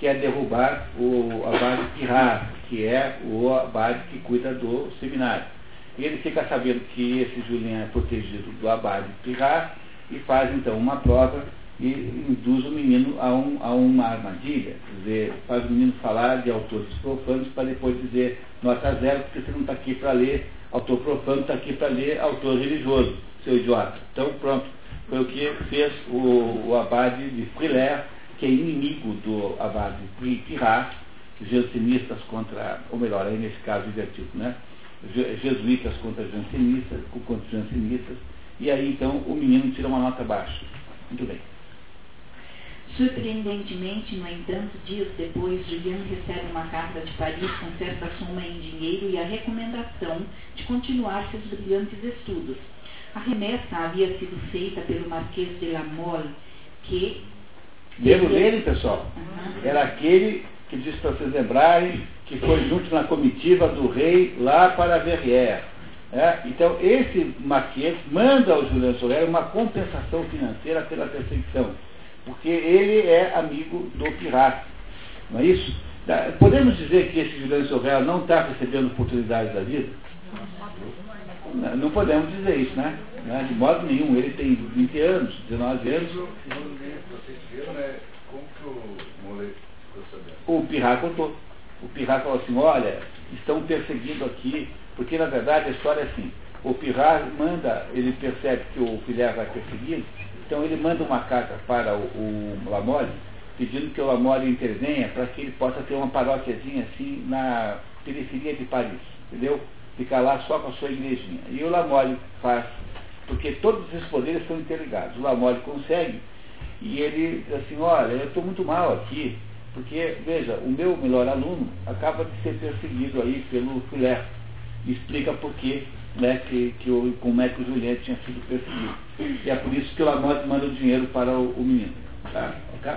quer derrubar o abade Pirard, que é o abade que cuida do seminário. E ele fica sabendo que esse Julian é protegido do abade Pirard e faz então uma prova e induz o menino a, um, a uma armadilha, quer dizer, faz o menino falar de autores profanos para depois dizer nota zero, porque você não está aqui para ler autor profano, está aqui para ler autor religioso, seu idiota. Então pronto, foi o que fez o, o abade de Frilair, que é inimigo do abade de Pirard, jansenistas contra, ou melhor, aí nesse caso invertido, né? Je- Jesuítas contra jansenistas, contra jansenistas, e aí então o menino tira uma nota baixa. Muito bem. Surpreendentemente, no entanto, dias depois, Julian recebe uma carta de Paris com certa soma em dinheiro e a recomendação de continuar seus brilhantes estudos. A remessa havia sido feita pelo Marquês de la Mole, que... Lembro dele, pessoal? Aham. Era aquele que disse para vocês lembrarem que foi junto na comitiva do rei lá para Verrières. É, então, esse Marquês manda ao Juliano Sorel uma compensação financeira pela perseguição, porque ele é amigo do pirata. Não é isso? Podemos dizer que esse Juliano Sorel não está recebendo oportunidades da vida? Não, não podemos dizer isso, né? Né? De modo nenhum. Ele tem 20 anos, 19 anos. Né? Como que o Molet ficou sabendo? O Pirra contou. O Pirra falou assim, olha, estão perseguindo aqui, porque na verdade a história é assim, o Pirra manda, ele percebe que o filé vai perseguir, então ele manda uma carta para o, o Lamole, pedindo que o Lamole intervenha para que ele possa ter uma paróquiazinha assim na periferia de Paris, entendeu? Ficar lá só com a sua igrejinha. E o Lamole faz, porque todos esses poderes estão interligados. O Lamole consegue, e ele diz assim, olha, eu estou muito mal aqui, porque, veja, o meu melhor aluno acaba de ser perseguido aí pelo filé. Explica por quê, né, que, que o, como é que o Juliette tinha sido perseguido. E é por isso que o Lamont manda o dinheiro para o, o menino. Tá? Ok?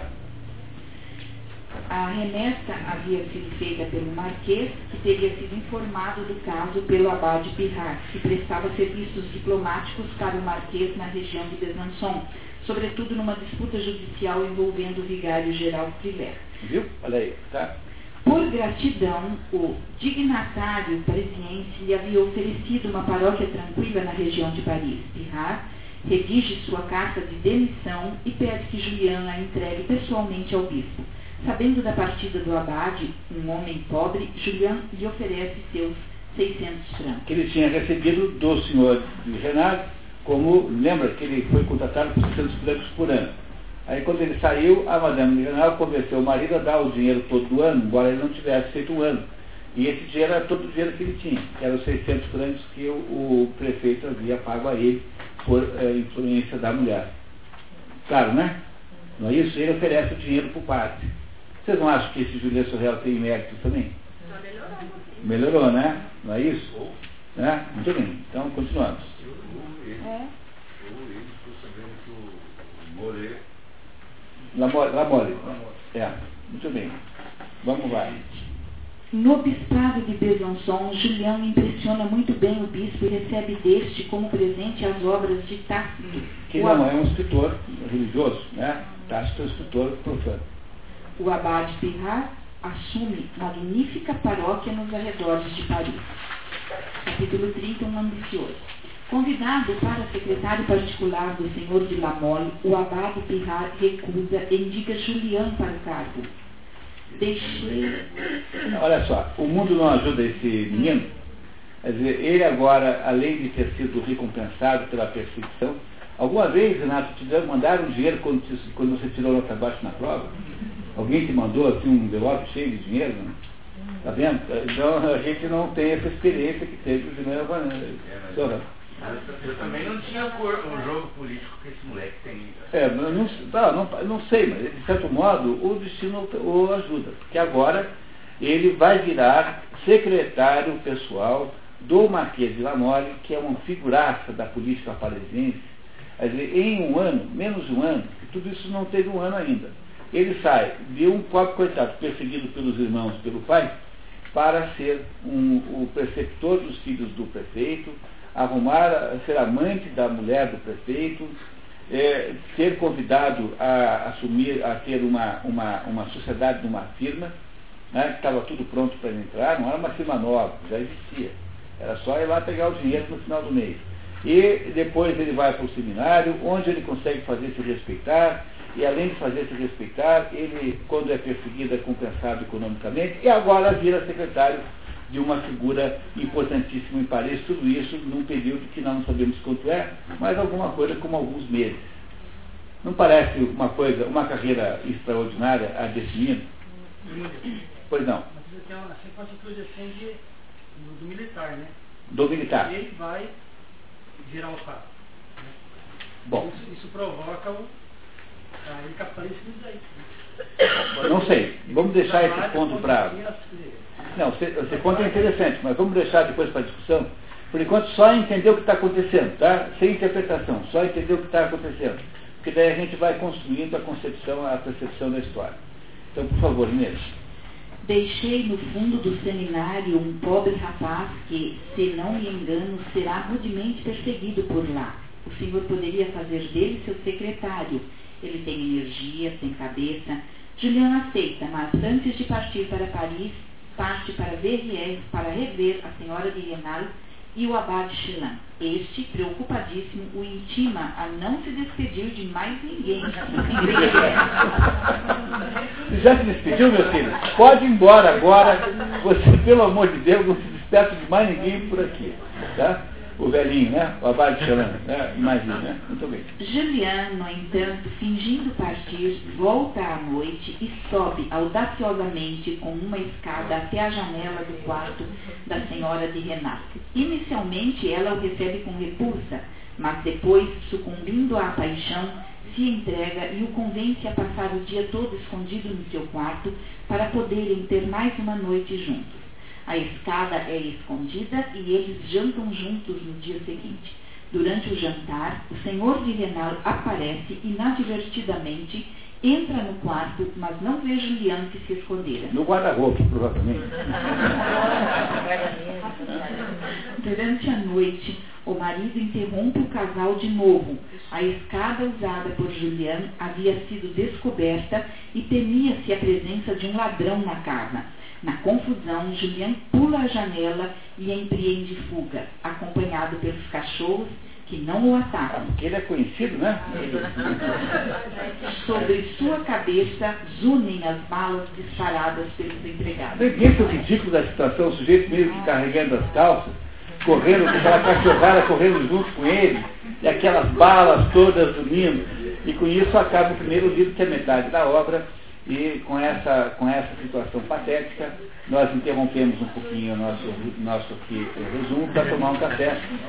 A remessa havia sido feita pelo Marquês, que teria sido informado do caso pelo abade Pirrat, que prestava serviços diplomáticos para o Marquês na região de Besançon, sobretudo numa disputa judicial envolvendo o vigário-geral Friler. Viu? Olha aí, tá? Por gratidão, o dignatário parisiense lhe havia oferecido uma paróquia tranquila na região de Paris. Pirrat redige sua carta de demissão e pede que Julian a entregue pessoalmente ao bispo. Sabendo da partida do abade, um homem pobre, Julian lhe oferece seus 600 francos. Que ele tinha recebido do senhor de Renard, como, lembra que ele foi contratado por 600 francos por ano. Aí quando ele saiu, a Madame Renard convenceu o marido a dar o dinheiro todo do ano, embora ele não tivesse feito um ano. E esse dinheiro era todo o dinheiro que ele tinha, que eram os 600 francos que o, o prefeito havia pago a ele por eh, influência da mulher. Claro, né? Não é isso? Ele oferece o dinheiro para o padre. Vocês não acham que esse Julian Sorrel tem mérito também? Já melhorou. Melhorou, né? Não é isso? Né? Muito bem. Então, continuamos. Ou ele, É. ou ele ficou sabendo que o Lamole. É. Muito bem. Vamos lá. No bispado de Besançon, Julião impressiona muito bem o bispo e recebe deste como presente as obras de Tácito. Que o, não ab- é um escritor religioso, né? Tácito é um escritor profano. o abade Pirrat assume magnífica paróquia nos arredores de Paris. Capítulo 30, um ambicioso. Convidado para secretário particular do senhor de Lamole, o abade Pirrat recusa e indica Julian para o cargo. Deixei Olha só, o mundo não ajuda esse menino. Quer dizer, ele agora, além de ter sido recompensado pela perseguição, alguma vez, Renato, te mandaram dinheiro quando, te- quando você tirou nota baixa na prova? Alguém te mandou assim um envelope cheio de dinheiro? Né? Tá vendo? Então a gente não tem essa experiência que teve o Juliano Sorra. Eu também não tinha cor um jogo político que esse moleque tem. É, mas não, não, não, não sei, mas de certo modo o destino o ajuda, porque agora ele vai virar secretário pessoal do Marquês de Lamole, que é uma figuraça da política parisiense. Quer dizer, em um ano, menos de um ano, tudo isso não teve um ano ainda. Ele sai de um pobre coitado perseguido pelos irmãos, pelo pai, para ser um, o preceptor dos filhos do prefeito, arrumar, ser amante da mulher do prefeito, é, ser convidado a assumir, a ter uma, uma, uma sociedade numa firma, né, que estava tudo pronto para ele entrar, não era uma firma nova, já existia. Era só ir lá pegar o dinheiro no final do mês. E depois ele vai para o seminário, onde ele consegue fazer se respeitar, e além de fazer se respeitar, ele, quando é perseguido, é compensado economicamente, e agora vira secretário de uma figura importantíssima em Paris, tudo isso num período que nós não sabemos quanto é, mas alguma coisa como alguns meses. Não parece uma coisa, uma carreira extraordinária a desse menino? Pois não, Mas você tem uma, assim de, do, do militar, né? do militar. Ele vai virar o fato. Bom, Isso, isso provoca o. A ele capitaliza isso daí. Não sei, vamos deixar esse ponto para... Não, esse esse ponto é interessante, mas vamos deixar depois para discussão. Por enquanto, só entender o que está acontecendo, tá? Sem interpretação, só entender o que está acontecendo. Porque daí a gente vai construindo a concepção, a percepção da história. Então, por favor, Inês. Deixei no fundo do seminário um pobre rapaz que, se não me engano, será rudemente perseguido por lá. O senhor poderia fazer dele seu secretário. Ele tem energia, tem cabeça. Juliana aceita, mas antes de partir para Paris, parte para Verrières para rever a senhora de Renal e o abade Shilan. Este, preocupadíssimo, o intima a não se despedir de mais ninguém. Já se despediu, meu filho? Pode ir embora agora. Você, pelo amor de Deus, não se despeça de mais ninguém por aqui. Tá? O velhinho, né? O abade Shilan. Né? Imagina, né? Muito bem. Julian, no entanto, fingindo partir, volta à noite e sobe audaciosamente com uma escada até a janela do quarto da senhora de Renat. Inicialmente ela o recebe com repulsa, mas depois, sucumbindo à paixão, se entrega e o convence a passar o dia todo escondido no seu quarto para poderem ter mais uma noite juntos. A escada é escondida e eles jantam juntos no dia seguinte. Durante o jantar, o senhor de Renal aparece inadvertidamente, entra no quarto, mas não vê Julian que se escondera. No guarda-roupa, provavelmente. Durante a noite, o marido interrompe o casal de novo. A escada usada por Julian havia sido descoberta e temia-se a presença de um ladrão na casa. Na confusão, Julian pula a janela e empreende fuga, acompanhado pelos cachorros que não o atacam. Ele é conhecido, né? Sobre sua cabeça zunem as balas disparadas pelos empregados. Não pensa o ridículo da situação, o sujeito meio que carregando as calças, correndo, com aquela cachorrada correndo junto com ele, e aquelas balas todas unindo. E com isso acaba o primeiro livro, que é metade da obra, e com essa, com essa situação patética, nós interrompemos um pouquinho o nosso, nosso resumo para tomar um café